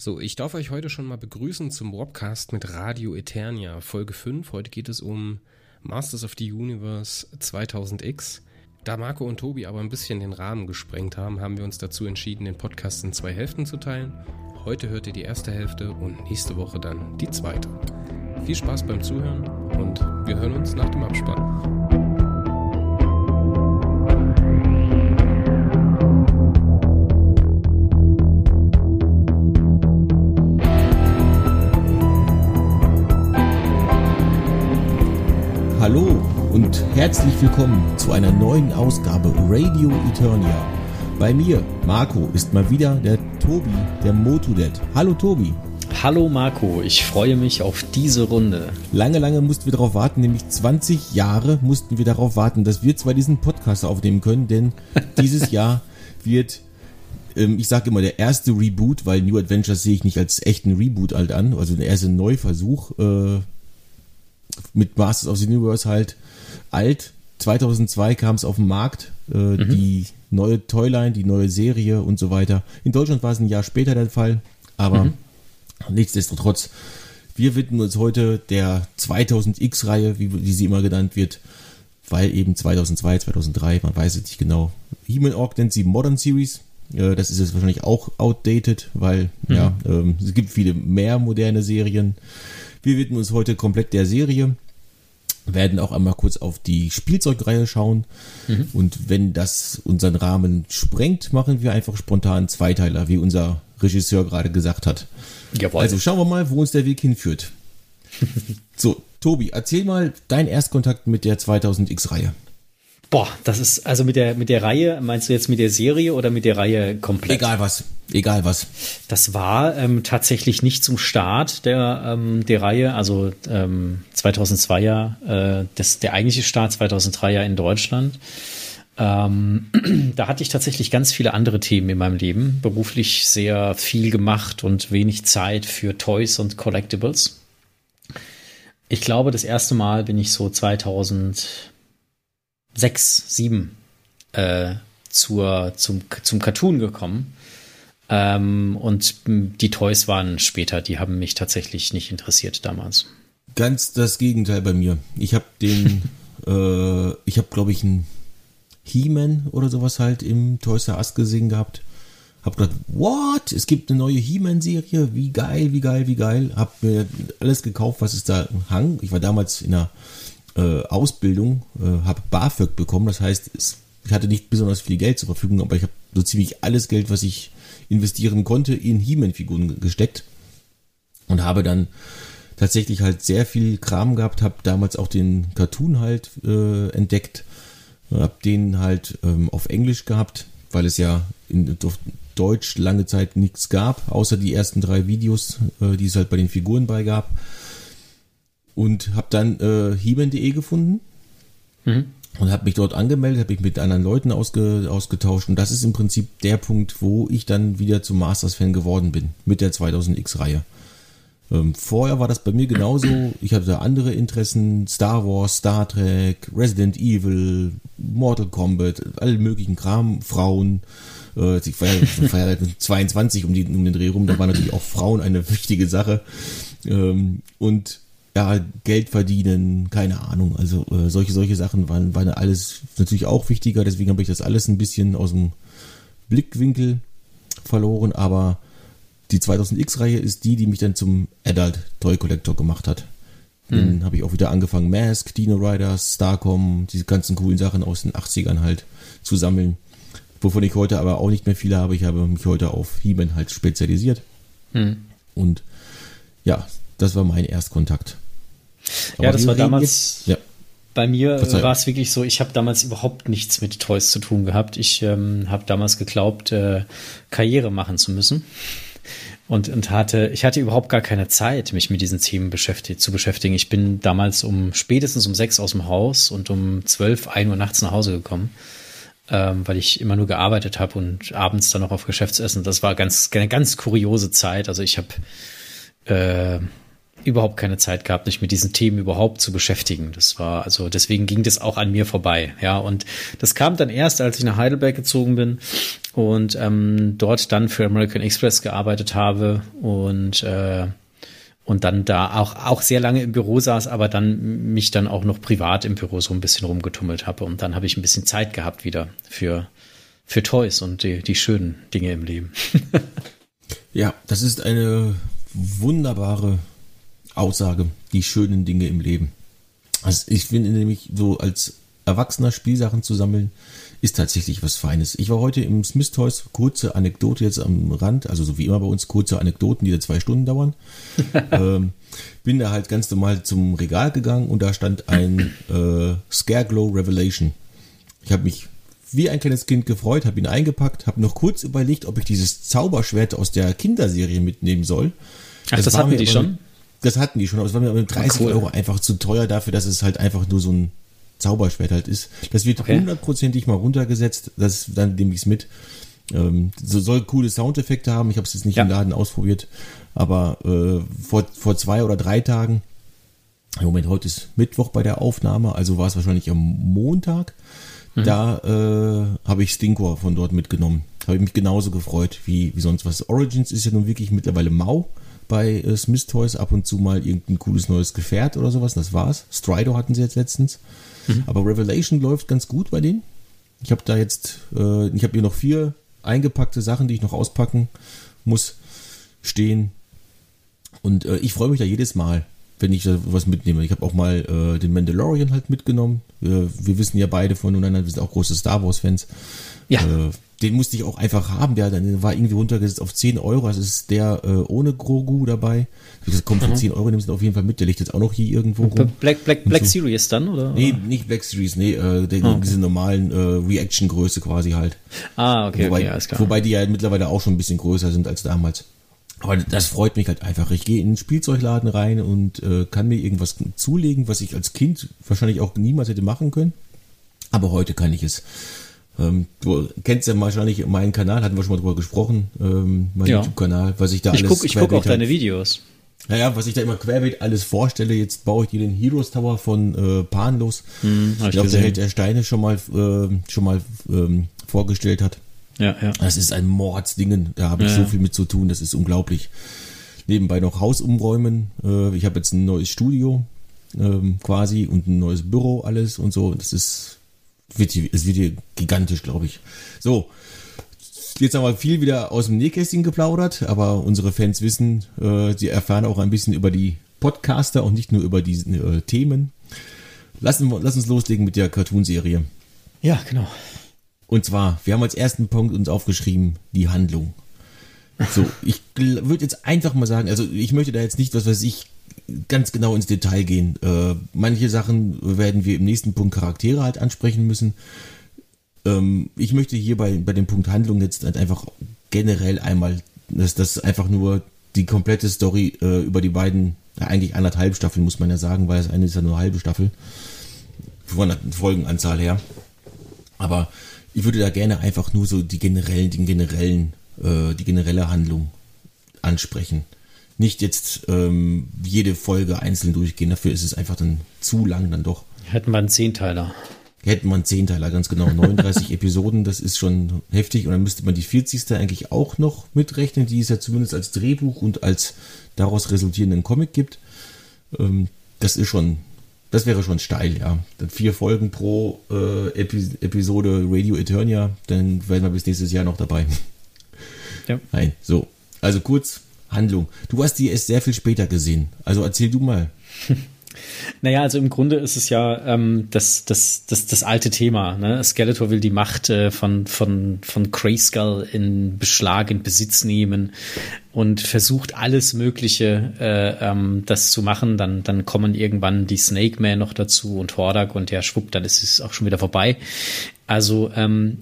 So, ich darf euch heute schon mal begrüßen zum Wobcast mit Radio Eternia, Folge 5. Heute geht es um Masters of the Universe 2000X. Da Marco und Tobi aber ein bisschen den Rahmen gesprengt haben, haben wir uns dazu entschieden, den Podcast in zwei Hälften zu teilen. Heute hört ihr die erste Hälfte und nächste Woche dann die zweite. Viel Spaß beim Zuhören und wir hören uns nach dem Abspann. Und herzlich willkommen zu einer neuen Ausgabe Radio Eternia. Bei mir, Marco, ist mal wieder der Tobi, der Motudet. Hallo Tobi. Hallo Marco, ich freue mich auf diese Runde. Lange, lange mussten wir darauf warten, nämlich 20 Jahre mussten wir darauf warten, dass wir zwar diesen Podcast aufnehmen können, denn dieses Jahr wird, ähm, ich sage immer, der erste Reboot, weil New Adventures sehe ich nicht als echten Reboot halt an, also der erste Neuversuch, äh, mit Masters of the Universe halt alt. 2002 kam es auf den Markt, äh, mhm. die neue Toyline, die neue Serie und so weiter. In Deutschland war es ein Jahr später der Fall, aber mhm. nichtsdestotrotz, wir widmen uns heute der 2000X-Reihe, wie, wie sie immer genannt wird, weil eben 2002, 2003, man weiß es nicht genau. Human Orc nennt sie Modern Series. Äh, das ist jetzt wahrscheinlich auch outdated, weil mhm. ja, ähm, es gibt viele mehr moderne Serien. Wir widmen uns heute komplett der Serie, werden auch einmal kurz auf die Spielzeugreihe schauen. Mhm. Und wenn das unseren Rahmen sprengt, machen wir einfach spontan Zweiteiler, wie unser Regisseur gerade gesagt hat. Jawohl. Also schauen wir mal, wo uns der Weg hinführt. so, Tobi, erzähl mal dein Erstkontakt mit der 2000X-Reihe. Boah, das ist also mit der mit der Reihe, meinst du jetzt mit der Serie oder mit der Reihe komplett? Egal was, egal was. Das war ähm, tatsächlich nicht zum Start der ähm, der Reihe, also ähm, 2002 ja, äh, das der eigentliche Start 2003 ja in Deutschland. Ähm, da hatte ich tatsächlich ganz viele andere Themen in meinem Leben, beruflich sehr viel gemacht und wenig Zeit für Toys und Collectibles. Ich glaube, das erste Mal bin ich so 2000 sechs, sieben äh, zur, zum, zum Cartoon gekommen. Ähm, und die Toys waren später, die haben mich tatsächlich nicht interessiert damals. Ganz das Gegenteil bei mir. Ich habe den, äh, ich habe glaube ich einen He-Man oder sowas halt im Toys R Us gesehen gehabt. Hab gedacht, what? Es gibt eine neue He-Man-Serie? Wie geil, wie geil, wie geil. Hab mir alles gekauft, was es da hang. Ich war damals in einer äh, Ausbildung, äh, habe BAföG bekommen. Das heißt, es, ich hatte nicht besonders viel Geld zur Verfügung, aber ich habe so ziemlich alles Geld, was ich investieren konnte, in He-Man-Figuren gesteckt und habe dann tatsächlich halt sehr viel Kram gehabt, habe damals auch den Cartoon halt äh, entdeckt, habe den halt ähm, auf Englisch gehabt, weil es ja in auf Deutsch lange Zeit nichts gab, außer die ersten drei Videos, äh, die es halt bei den Figuren bei gab und habe dann äh, Hieben.de gefunden mhm. und habe mich dort angemeldet, habe mich mit anderen Leuten ausge, ausgetauscht und das ist im Prinzip der Punkt, wo ich dann wieder zum Masters-Fan geworden bin mit der 2000X-Reihe. Ähm, vorher war das bei mir genauso. Ich hatte andere Interessen, Star Wars, Star Trek, Resident Evil, Mortal Kombat, alle möglichen Kram, Frauen. Äh, ich war ja, war ja 22 um, die, um den Dreh rum, da waren natürlich auch Frauen eine wichtige Sache. Ähm, und ja, Geld verdienen, keine Ahnung. Also äh, solche, solche Sachen waren, waren alles natürlich auch wichtiger, deswegen habe ich das alles ein bisschen aus dem Blickwinkel verloren, aber die 2000X-Reihe ist die, die mich dann zum Adult Toy Collector gemacht hat. Dann hm. habe ich auch wieder angefangen, Mask, Dino Riders, Starcom, diese ganzen coolen Sachen aus den 80ern halt zu sammeln. Wovon ich heute aber auch nicht mehr viele habe. Ich habe mich heute auf He-Man halt spezialisiert. Hm. Und ja, das war mein Erstkontakt. Aber ja, das war damals. Ja. Bei mir war es wirklich so, ich habe damals überhaupt nichts mit Toys zu tun gehabt. Ich ähm, habe damals geglaubt, äh, Karriere machen zu müssen. Und, und hatte, ich hatte überhaupt gar keine Zeit, mich mit diesen Themen beschäftigt, zu beschäftigen. Ich bin damals um spätestens um sechs aus dem Haus und um zwölf, ein Uhr nachts nach Hause gekommen, ähm, weil ich immer nur gearbeitet habe und abends dann noch auf Geschäftsessen. Das war ganz, eine ganz kuriose Zeit. Also ich habe äh, überhaupt keine Zeit gehabt, mich mit diesen Themen überhaupt zu beschäftigen. Das war, also deswegen ging das auch an mir vorbei. Ja, und das kam dann erst, als ich nach Heidelberg gezogen bin und ähm, dort dann für American Express gearbeitet habe und äh, und dann da auch, auch sehr lange im Büro saß, aber dann mich dann auch noch privat im Büro so ein bisschen rumgetummelt habe. Und dann habe ich ein bisschen Zeit gehabt wieder für, für Toys und die, die schönen Dinge im Leben. ja, das ist eine wunderbare Aussage, die schönen Dinge im Leben. Also ich finde nämlich so als Erwachsener Spielsachen zu sammeln, ist tatsächlich was Feines. Ich war heute im Smith Toys, kurze Anekdote jetzt am Rand, also so wie immer bei uns, kurze Anekdoten, die da zwei Stunden dauern. ähm, bin da halt ganz normal zum Regal gegangen und da stand ein äh, Scareglow Revelation. Ich habe mich wie ein kleines Kind gefreut, habe ihn eingepackt, habe noch kurz überlegt, ob ich dieses Zauberschwert aus der Kinderserie mitnehmen soll. Ach, das, das hatten die schon? Das hatten die schon, aber es war mir mit 30 cool. Euro einfach zu teuer dafür, dass es halt einfach nur so ein Zauberschwert halt ist. Das wird hundertprozentig okay. mal runtergesetzt, das dann nehme ich es mit. Ähm, so soll coole Soundeffekte haben. Ich habe es jetzt nicht ja. im Laden ausprobiert, aber äh, vor, vor zwei oder drei Tagen, im Moment, heute ist Mittwoch bei der Aufnahme, also war es wahrscheinlich am Montag, mhm. da äh, habe ich Stinkor von dort mitgenommen. Habe ich mich genauso gefreut wie, wie sonst was. Origins ist ja nun wirklich mittlerweile mau bei äh, Smith Toys, ab und zu mal irgendein cooles neues Gefährt oder sowas, das war's. Strider hatten sie jetzt letztens. Mhm. Aber Revelation läuft ganz gut bei denen. Ich habe da jetzt, äh, ich habe hier noch vier eingepackte Sachen, die ich noch auspacken muss, stehen. Und äh, ich freue mich da jedes Mal, wenn ich da was mitnehme. Ich habe auch mal äh, den Mandalorian halt mitgenommen. wir wissen ja beide voneinander, wir sind auch große Star Wars-Fans. Ja. Den musste ich auch einfach haben. Der, der war irgendwie runtergesetzt auf 10 Euro. Das ist der äh, ohne Grogu dabei. Ich gesagt, komm, für mhm. 10 Euro nimmst du auf jeden Fall mit. Der liegt jetzt auch noch hier irgendwo rum. Black, Black, Black so. Series dann, oder? Nee, nicht Black Series, nee, äh, der, oh, okay. diese normalen äh, Reaction-Größe quasi halt. Ah, okay, wobei, okay, alles klar. Wobei die ja mittlerweile auch schon ein bisschen größer sind als damals. Aber das freut mich halt einfach. Ich gehe in den Spielzeugladen rein und äh, kann mir irgendwas zulegen, was ich als Kind wahrscheinlich auch niemals hätte machen können. Aber heute kann ich es. Ähm, du kennst ja wahrscheinlich meinen Kanal, hatten wir schon mal drüber gesprochen, ähm, mein ja. YouTube-Kanal, was ich da ich alles. Guck, ich gucke auch deine Videos. Naja, was ich da immer querbeet alles vorstelle, jetzt baue ich dir den Heroes Tower von äh, Panlos, hm, ich glaube, der Held der Steine schon mal, äh, schon mal ähm, vorgestellt hat. Ja, ja. Das ist ein Mordsdingen, da habe ich ja, so viel mit zu tun, das ist unglaublich. Nebenbei noch Haus umräumen, äh, ich habe jetzt ein neues Studio ähm, quasi und ein neues Büro, alles und so, das ist wird hier, es wird hier gigantisch, glaube ich. So, jetzt haben wir viel wieder aus dem Nähkästchen geplaudert, aber unsere Fans wissen, äh, sie erfahren auch ein bisschen über die Podcaster und nicht nur über diese äh, Themen. Lassen wir, lass uns loslegen mit der Cartoonserie. Ja, genau. Und zwar, wir haben als ersten Punkt uns aufgeschrieben, die Handlung. So, ich würde jetzt einfach mal sagen, also ich möchte da jetzt nicht, was weiß ich, ganz genau ins Detail gehen. Äh, manche Sachen werden wir im nächsten Punkt Charaktere halt ansprechen müssen. Ähm, ich möchte hier bei, bei dem Punkt Handlung jetzt halt einfach generell einmal, dass das einfach nur die komplette Story äh, über die beiden, ja, eigentlich anderthalb Staffeln muss man ja sagen, weil das eine ist ja nur eine halbe Staffel. Von der Folgenanzahl her. Aber ich würde da gerne einfach nur so die generellen, den generellen, äh, die generelle Handlung ansprechen nicht jetzt ähm, jede Folge einzeln durchgehen. Dafür ist es einfach dann zu lang dann doch. Hätten wir einen Zehnteiler. Hätten wir einen Zehnteiler, ganz genau. 39 Episoden, das ist schon heftig. Und dann müsste man die 40. eigentlich auch noch mitrechnen, die es ja zumindest als Drehbuch und als daraus resultierenden Comic gibt. Ähm, das ist schon, das wäre schon steil, ja. Dann vier Folgen pro äh, Epi Episode Radio Eternia, dann werden wir bis nächstes Jahr noch dabei. Ja. Nein, so. Also kurz, Handlung. Du hast die erst sehr viel später gesehen. Also erzähl du mal. Naja, also im Grunde ist es ja ähm, das, das, das, das alte Thema. Ne? Skeletor will die Macht äh, von, von, von Grayskull in Beschlag, in Besitz nehmen und versucht alles Mögliche, äh, ähm, das zu machen. Dann, dann kommen irgendwann die Snake Man noch dazu und Hordak und ja, schwupp, dann ist es auch schon wieder vorbei. Also ähm,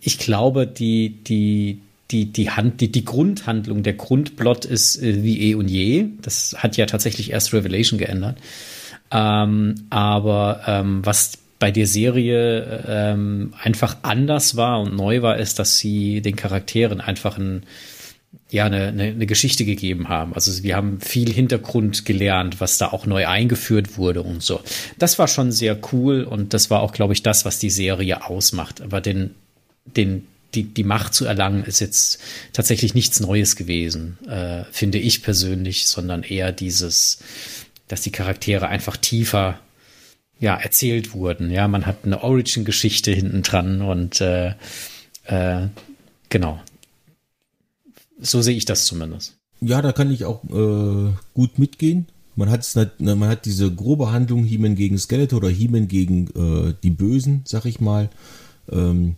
ich glaube, die, die, die, die, Hand, die, die Grundhandlung, der Grundplot ist äh, wie eh und je. Das hat ja tatsächlich erst Revelation geändert. Ähm, aber ähm, was bei der Serie ähm, einfach anders war und neu war, ist, dass sie den Charakteren einfach ein, ja eine, eine, eine Geschichte gegeben haben. Also wir haben viel Hintergrund gelernt, was da auch neu eingeführt wurde und so. Das war schon sehr cool und das war auch, glaube ich, das, was die Serie ausmacht. Aber den, den, die, die Macht zu erlangen, ist jetzt tatsächlich nichts Neues gewesen, äh, finde ich persönlich, sondern eher dieses, dass die Charaktere einfach tiefer ja, erzählt wurden. Ja, man hat eine Origin-Geschichte hinten dran und äh, äh, genau, so sehe ich das zumindest. Ja, da kann ich auch äh, gut mitgehen. Man hat, man hat diese grobe Handlung He-Man gegen Skeletor oder He-Man gegen äh, die Bösen, sag ich mal, ähm,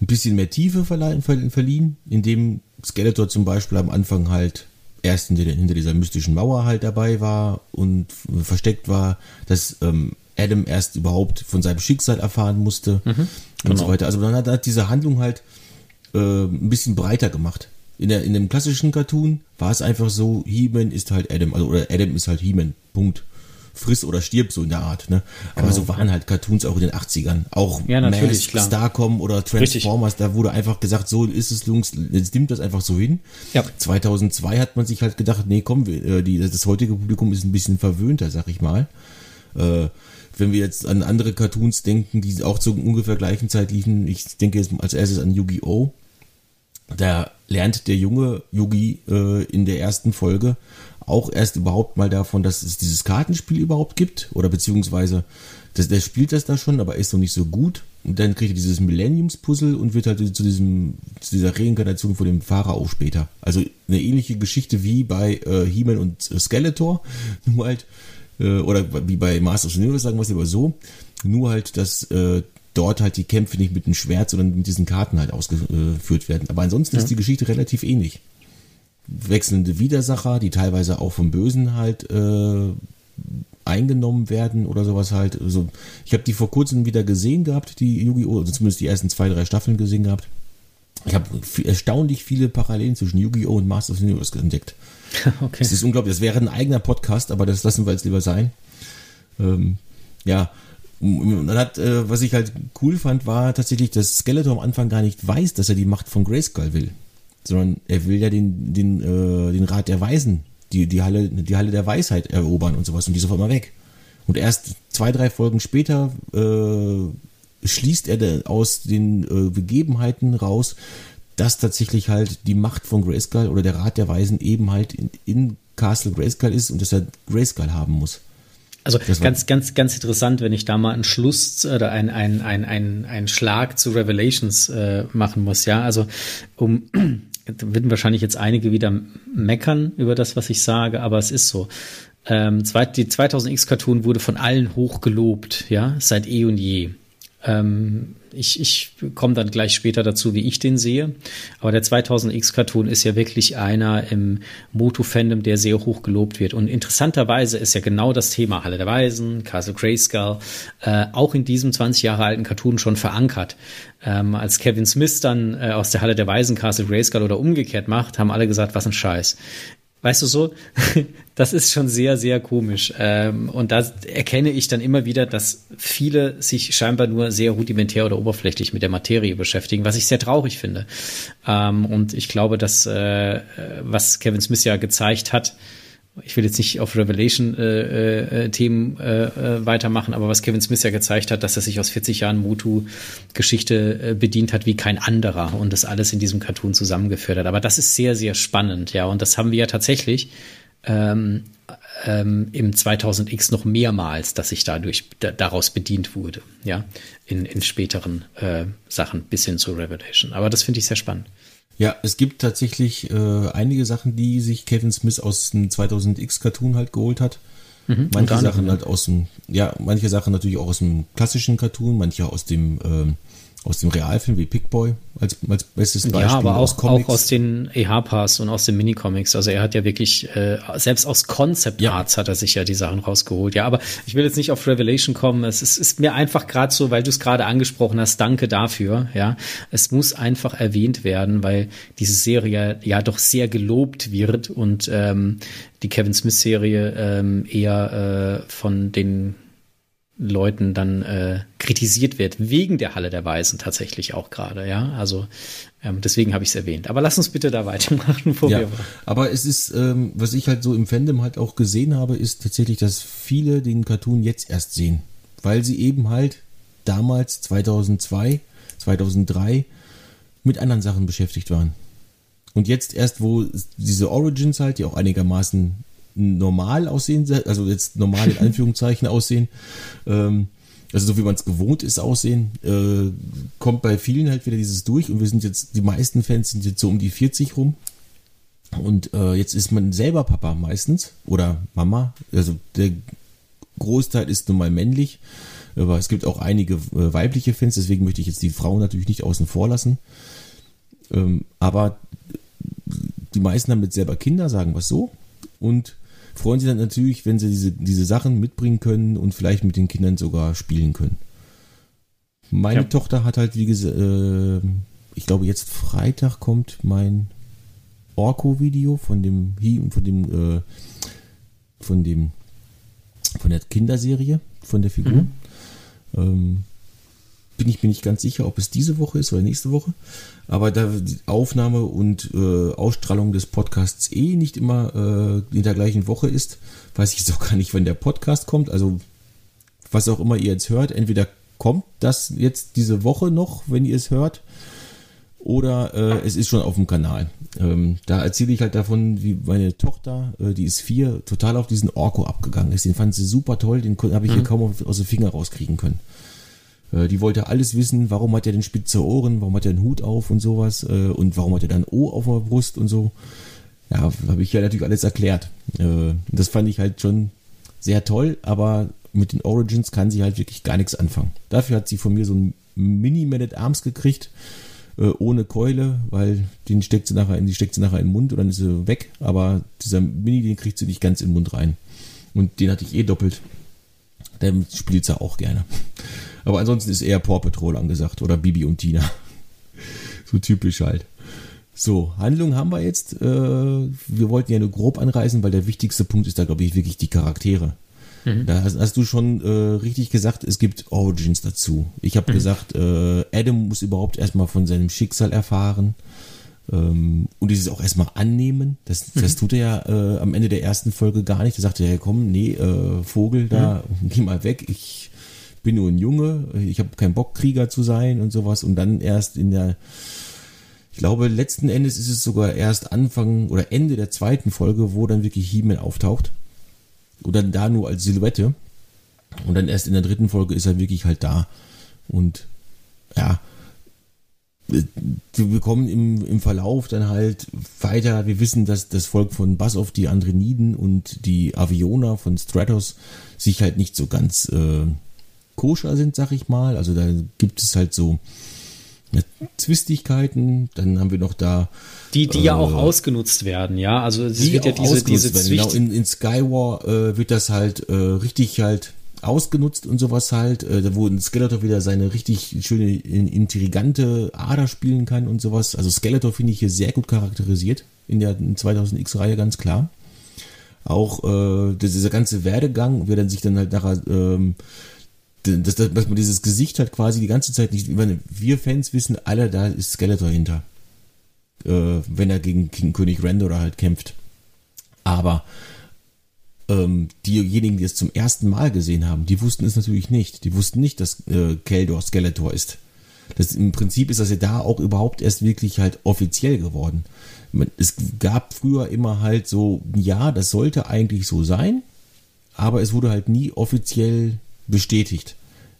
ein bisschen mehr Tiefe verliehen, indem Skeletor zum Beispiel am Anfang halt erst hinter, dieser mystischen Mauer halt dabei war und versteckt war, dass ähm, Adam erst überhaupt von seinem Schicksal erfahren musste mhm, und genau. so weiter. Also man hat, hat diese Handlung halt äh, ein bisschen breiter gemacht in, der, in dem klassischen Cartoon war es einfach so, He-Man ist halt Adam, also oder Adam ist halt He-Man, Punkt. Friss oder stirb, so in der Art, ne? Aber genau. so waren halt Cartoons auch in den 80ern. Auch ja, natürlich, Mask, Starcom oder Transformers, Richtig. da wurde einfach gesagt, so ist es, Jungs, jetzt nimmt das einfach so hin. Ja. 2002 hat man sich halt gedacht, nee, komm, wir, äh, die, das heutige Publikum ist ein bisschen verwöhnter, sag ich mal. Äh, wenn wir jetzt an andere Cartoons denken, die auch zur ungefähr gleichen Zeit liefen, ich denke jetzt als erstes an Yu-Gi-Oh! Da lernt der junge Yugi äh, in der ersten Folge auch erst überhaupt mal davon, dass es dieses Kartenspiel überhaupt gibt oder beziehungsweise das, der spielt das da schon, aber ist noch nicht so gut. Und dann kriegt er dieses Millenniums-Puzzle und wird halt zu diesem, zu dieser Reinkarnation von dem Pharao später. Also eine ähnliche Geschichte wie bei äh, He-Man und äh, Skeletor. Nur halt, äh, oder wie bei Masters of the Universe, sagen wir es lieber so. Nur halt, dass äh, dort halt die Kämpfe nicht mit dem Schwert, sondern mit diesen Karten halt ausgeführt werden. Aber ansonsten ja. ist die Geschichte relativ ähnlich. Wechselnde Widersacher, die teilweise auch vom Bösen halt äh, eingenommen werden oder sowas halt. Also ich habe die vor kurzem wieder gesehen gehabt, die Yu-Gi-Oh! Also zumindest die ersten zwei, drei Staffeln gesehen gehabt. Ich habe erstaunlich viele Parallelen zwischen Yu-Gi-Oh! und Masters of the Universe entdeckt. Okay. Das ist unglaublich. Das wäre ein eigener Podcast, aber das lassen wir jetzt lieber sein. Ähm, ja, dann hat, äh, was ich halt cool fand, war tatsächlich, dass Skeletor am Anfang gar nicht weiß, dass er die Macht von Grayskull will. Sondern er will ja den, den, äh, den Rat der Weisen, die, die Halle, die Halle der Weisheit erobern und sowas und die ist auf einmal weg. Und erst zwei, drei Folgen später äh, schließt er aus den äh, Begebenheiten raus, dass tatsächlich halt die Macht von Grayskull oder der Rat der Weisen eben halt in, in Castle Grayskull ist und dass er Grayskull haben muss. Also ganz, ganz, ganz interessant, wenn ich da mal einen Schluss oder ein, ein, ein, ein, ein Schlag zu Revelations äh, machen muss, ja. Also um da würden wahrscheinlich jetzt einige wieder meckern über das, was ich sage, aber es ist so. Ähm, die 2000X-Cartoon wurde von allen hoch gelobt, ja, seit eh und je. Ähm, ich, ich komme dann gleich später dazu, wie ich den sehe. Aber der 2000X-Cartoon ist ja wirklich einer im Moto-Fandom, der sehr hoch gelobt wird. Und interessanterweise ist ja genau das Thema Halle der Weisen, Castle Grayskull, äh, auch in diesem 20 Jahre alten Cartoon schon verankert. Ähm, als Kevin Smith dann äh, aus der Halle der Weisen Castle Grayskull oder umgekehrt macht, haben alle gesagt, was ein Scheiß. Weißt du so, das ist schon sehr, sehr komisch. Ähm, und da erkenne ich dann immer wieder, dass viele sich scheinbar nur sehr rudimentär oder oberflächlich mit der Materie beschäftigen, was ich sehr traurig finde. Ähm, und ich glaube, dass äh, was Kevin Smith ja gezeigt hat, ich will jetzt nicht auf Revelation-Themen äh, äh, äh, weitermachen, aber was Kevin Smith ja gezeigt hat, dass er sich aus 40 Jahren Mutu-Geschichte äh, bedient hat wie kein anderer und das alles in diesem Cartoon zusammengeführt hat. Aber das ist sehr, sehr spannend, ja. Und das haben wir ja tatsächlich ähm, ähm, im 2000X noch mehrmals, dass sich dadurch da, daraus bedient wurde, ja, in, in späteren äh, Sachen bis hin zu Revelation. Aber das finde ich sehr spannend. Ja, es gibt tatsächlich äh, einige Sachen, die sich Kevin Smith aus dem 2000X Cartoon halt geholt hat. Mhm, manche Sachen halt aus dem, ja, manche Sachen natürlich auch aus dem klassischen Cartoon, manche aus dem ähm, aus dem Realfilm wie Pickboy als, als bestes Beispiel. Ja, aber auch, aus auch aus den EH-Pass und aus den Minicomics. Also er hat ja wirklich, äh, selbst aus Concept Arts ja. hat er sich ja die Sachen rausgeholt. Ja, aber ich will jetzt nicht auf Revelation kommen. Es ist, ist mir einfach gerade so, weil du es gerade angesprochen hast, danke dafür. Ja, es muss einfach erwähnt werden, weil diese Serie ja doch sehr gelobt wird und ähm, die Kevin Smith-Serie ähm, eher äh, von den Leuten dann äh, kritisiert wird, wegen der Halle der Weisen tatsächlich auch gerade, ja. Also ähm, deswegen habe ich es erwähnt. Aber lass uns bitte da weitermachen, wo ja, wir waren. Aber es ist, ähm, was ich halt so im Fandom halt auch gesehen habe, ist tatsächlich, dass viele den Cartoon jetzt erst sehen. Weil sie eben halt damals 2002, 2003 mit anderen Sachen beschäftigt waren. Und jetzt erst, wo diese Origins halt, die auch einigermaßen normal aussehen, also jetzt normal in Anführungszeichen aussehen, ähm, also so wie man es gewohnt ist aussehen, äh, kommt bei vielen halt wieder dieses durch und wir sind jetzt, die meisten Fans sind jetzt so um die 40 rum. Und äh, jetzt ist man selber Papa meistens oder Mama. Also der Großteil ist nun mal männlich, aber es gibt auch einige äh, weibliche Fans, deswegen möchte ich jetzt die Frauen natürlich nicht außen vor lassen. Ähm, aber die meisten haben jetzt selber Kinder, sagen wir es so. Und freuen sich dann natürlich, wenn sie diese, diese Sachen mitbringen können und vielleicht mit den Kindern sogar spielen können. Meine ja. Tochter hat halt, wie gesagt, äh, ich glaube, jetzt Freitag kommt mein Orko-Video von dem, von dem, äh, von dem, von der Kinderserie, von der Figur. Mhm. Ähm, bin ich mir nicht ganz sicher, ob es diese Woche ist oder nächste Woche. Aber da die Aufnahme und äh, Ausstrahlung des Podcasts eh nicht immer äh, in der gleichen Woche ist, weiß ich jetzt auch gar nicht, wann der Podcast kommt. Also was auch immer ihr jetzt hört, entweder kommt das jetzt diese Woche noch, wenn ihr es hört, oder äh, es ist schon auf dem Kanal. Ähm, da erzähle ich halt davon, wie meine Tochter, äh, die ist vier, total auf diesen Orko abgegangen ist. Den fand sie super toll, den habe ich mhm. hier kaum aus den Finger rauskriegen können. Äh, die wollte alles wissen, warum hat er denn spitze Ohren, warum hat er einen Hut auf und sowas äh, und warum hat er dann O auf der Brust und so. Ja, habe ich ja natürlich alles erklärt. Äh, das fand ich halt schon sehr toll, aber mit den Origins kann sie halt wirklich gar nichts anfangen. Dafür hat sie von mir so ein Mini-Man at Arms gekriegt, ohne Keule, weil den steckt sie nachher in, die steckt sie nachher in den Mund und dann ist sie weg. Aber dieser Mini, den kriegt sie nicht ganz in den Mund rein. Und den hatte ich eh doppelt. Damit spielt sie auch gerne. Aber ansonsten ist eher Paw Patrol angesagt oder Bibi und Tina. so typisch halt. So, Handlung haben wir jetzt. Äh, wir wollten ja nur grob anreißen, weil der wichtigste Punkt ist da, glaube ich, wirklich die Charaktere. Mhm. Da hast, hast, du schon äh, richtig gesagt, es gibt Origins dazu. Ich habe mhm. gesagt, äh, Adam muss überhaupt erstmal von seinem Schicksal erfahren ähm, und dieses auch erstmal annehmen. Das, mhm. das tut er ja äh, am Ende der ersten Folge gar nicht. Da sagt er, ja, komm, nee, äh, Vogel, da, mhm. geh mal weg, ich bin nur ein Junge, ich habe keinen Bock, Krieger zu sein und sowas. Und dann erst in der, ich glaube, letzten Endes ist es sogar erst Anfang oder Ende der zweiten Folge, wo dann wirklich He-Man auftaucht. Oder da nur als Silhouette. Und dann erst in der dritten Folge ist er wirklich halt da. Und ja, wir kommen im, im Verlauf dann halt weiter. Wir wissen, dass das Volk von Bassoff, die Andreniden und die Aviona von Stratos sich halt nicht so ganz äh, koscher sind, sag ich mal. Also da gibt es halt so Zwistigkeiten. Dann haben wir noch da. Die, die äh, ja auch ausgenutzt werden, ja. Also es wird ja diese, diese Genau, in, in Skywar äh, wird das halt äh, richtig halt ausgenutzt und sowas halt, äh, wo ein Skeletor wieder seine richtig schöne, intrigante Ader spielen kann und sowas. Also Skeletor finde ich hier sehr gut charakterisiert in der 2000X-Reihe, ganz klar. Auch äh, dieser ganze Werdegang, wie er dann sich dann halt nachher ähm, dass, dass, man dieses Gesicht hat quasi die ganze Zeit nicht. Meine, wir Fans wissen alle, da ist Skeletor hinter. Äh, wenn er gegen King König Randor halt kämpft. Aber ähm, diejenigen, die es zum ersten Mal gesehen haben, die wussten es natürlich nicht. Die wussten nicht, dass äh, Keldor Skeletor ist. Das, Im Prinzip ist das ja da auch überhaupt erst wirklich halt offiziell geworden. Es gab früher immer halt so, ja, das sollte eigentlich so sein, aber es wurde halt nie offiziell bestätigt.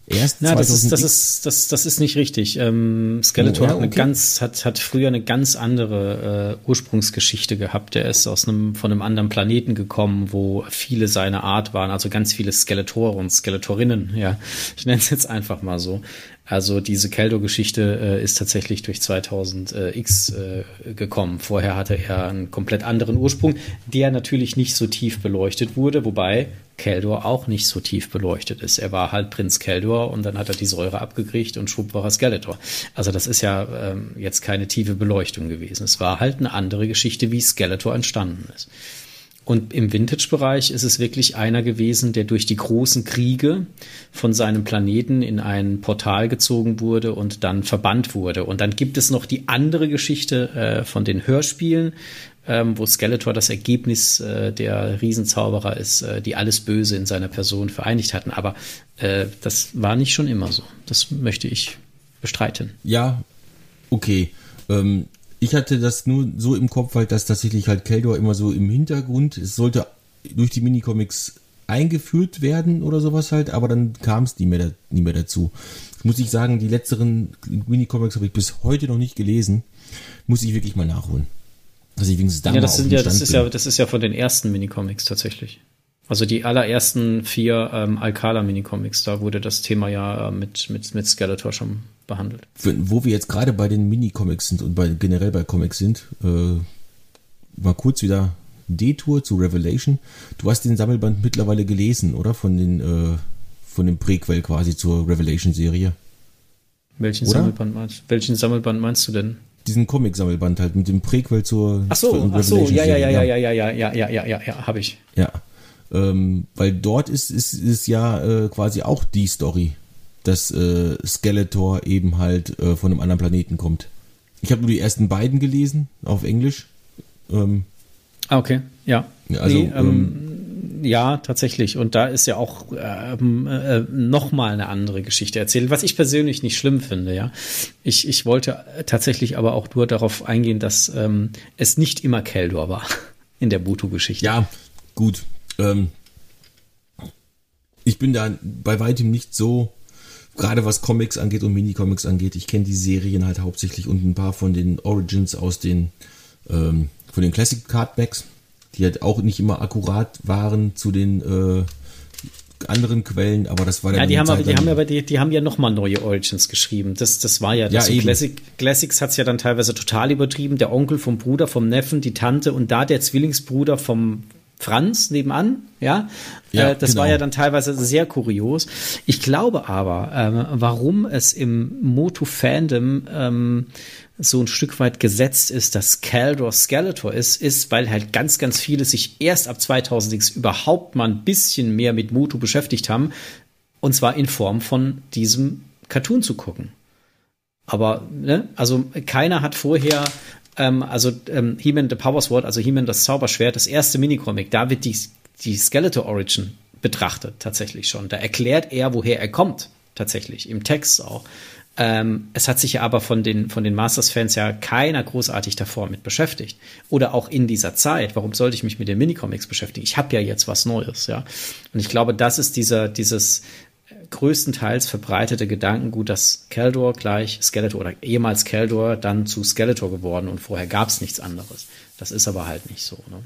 Erst Na, das ist, das ist, das, das ist nicht richtig. Ähm, Skeletor oh, ja, hat eine ganz, hat, hat früher eine ganz andere äh, Ursprungsgeschichte gehabt. Der ist aus einem, von einem anderen Planeten gekommen, wo viele seiner Art waren, also ganz viele Skeletoren und Skeletorinnen, ja. Ich nenne es jetzt einfach mal so. Also diese Keldo-Geschichte äh, ist tatsächlich durch 2000X äh, gekommen. Vorher hatte er einen komplett anderen Ursprung, der natürlich nicht so tief beleuchtet wurde, wobei Keldor auch nicht so tief beleuchtet ist. Er war halt Prinz Keldor und dann hat er die Säure abgekriegt und schwupp war er Skeletor. Also das ist ja ähm, jetzt keine tiefe Beleuchtung gewesen. Es war halt eine andere Geschichte, wie Skeletor entstanden ist. Und im Vintage-Bereich ist es wirklich einer gewesen, der durch die großen Kriege von seinem Planeten in ein Portal gezogen wurde und dann verbannt wurde. Und dann gibt es noch die andere Geschichte äh, von den Hörspielen, ähm, wo Skeletor das Ergebnis äh, der Riesenzauberer ist, äh, die alles Böse in seiner Person vereinigt hatten. Aber äh, das war nicht schon immer so. Das möchte ich bestreiten. Ja, okay. Ähm, ich hatte das nur so im Kopf, halt, dass tatsächlich halt Keldor immer so im Hintergrund, es sollte durch die Minicomics eingeführt werden oder sowas halt, aber dann kam es nie mehr, nie mehr dazu. Muss ich sagen, die letzteren Minicomics habe ich bis heute noch nicht gelesen. Muss ich wirklich mal nachholen. Also ich wenigstens da ja, das sind ja, das ist ja, das ist ja von den ersten Minicomics tatsächlich. Also die allerersten vier ähm, Alcala-Minicomics, da wurde das Thema ja äh, mit, mit, mit Skeletor schon behandelt. Wo wir jetzt gerade bei den Minicomics sind und bei, generell bei Comics sind, äh, mal kurz wieder Detour zu Revelation. Du hast den Sammelband mittlerweile gelesen, oder? Von den, äh, von dem Prequel quasi zur Revelation-Serie. Welchen Sammelband meinst Welchen Sammelband meinst du denn? Diesen Comic-Sammelband halt mit dem Prequel zur Ach so, ach so, ja, ja, ja, ja, ja, ja, ja, ja, ja, ja, ja, ja, habe ich. Ja. Ähm, weil dort ist, ist, ist ja äh, quasi auch die Story dass äh, Skeletor eben halt äh, von einem anderen Planeten kommt. Ich habe nur die ersten beiden gelesen auf Englisch. Ähm, ah, okay, ja. Also, nee, ähm, ähm, ja, tatsächlich. Und da ist ja auch ähm, äh, nochmal eine andere Geschichte erzählt, was ich persönlich nicht schlimm finde, ja. Ich, ich wollte tatsächlich aber auch nur darauf eingehen, dass ähm, es nicht immer Keldor war in der Butu-Geschichte. Ja, gut. Ähm, ich bin da bei weitem nicht so gerade was Comics angeht und Minicomics angeht, ich kenne die Serien halt hauptsächlich und ein paar von den Origins aus den ähm, von den Classic Cardbacks, die halt auch nicht immer akkurat waren zu den äh, anderen Quellen, aber das war ja, die haben aber, die haben aber die, die haben ja noch mal neue Origins geschrieben. Das, das war ja, das ja, Classic, Classics hat es ja dann teilweise total übertrieben. Der Onkel vom Bruder, vom Neffen, die Tante und da der Zwillingsbruder vom Franz nebenan, ja. ja äh, das genau. war ja dann teilweise sehr kurios. Ich glaube aber, ähm, warum es im Moto-Fandom ähm, so ein Stück weit gesetzt ist, dass Caldor Skeletor ist, ist, weil halt ganz, ganz viele sich erst ab 2000X überhaupt mal ein bisschen mehr mit Moto beschäftigt haben. Und zwar in Form von diesem Cartoon zu gucken. Aber, ne, also keiner hat vorher ähm, also ähm, He-Man the Power Sword, also He-Man das Zauberschwert, das erste Minicomic, da wird die, die Skeletor Origin betrachtet, tatsächlich schon. Da erklärt er, woher er kommt, tatsächlich, im Text auch. Ähm, es hat sich ja aber von den, von den Masters-Fans ja keiner großartig davor mit beschäftigt. Oder auch in dieser Zeit. Warum sollte ich mich mit den Minicomics beschäftigen? Ich habe ja jetzt was Neues, ja. Und ich glaube, das ist dieser, dieses, größtenteils verbreitete Gedankengut, dass Keldor gleich Skeletor oder ehemals Keldor dann zu Skeletor geworden und vorher gab es nichts anderes. Das ist aber halt nicht so. Ne?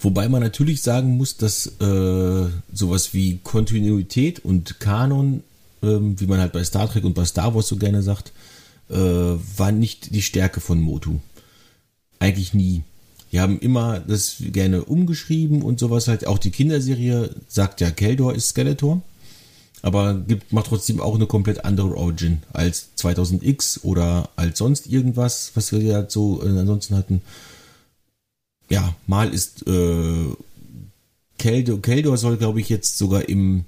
Wobei man natürlich sagen muss, dass äh, sowas wie Kontinuität und Kanon, ähm, wie man halt bei Star Trek und bei Star Wars so gerne sagt, äh, war nicht die Stärke von Motu. Eigentlich nie. Die haben immer das gerne umgeschrieben und sowas halt. Auch die Kinderserie sagt ja, Keldor ist Skeletor aber gibt, macht trotzdem auch eine komplett andere Origin als 2000X oder als sonst irgendwas, was wir ja so äh, ansonsten hatten. Ja, mal ist äh, Keldor, Keldor soll, glaube ich, jetzt sogar im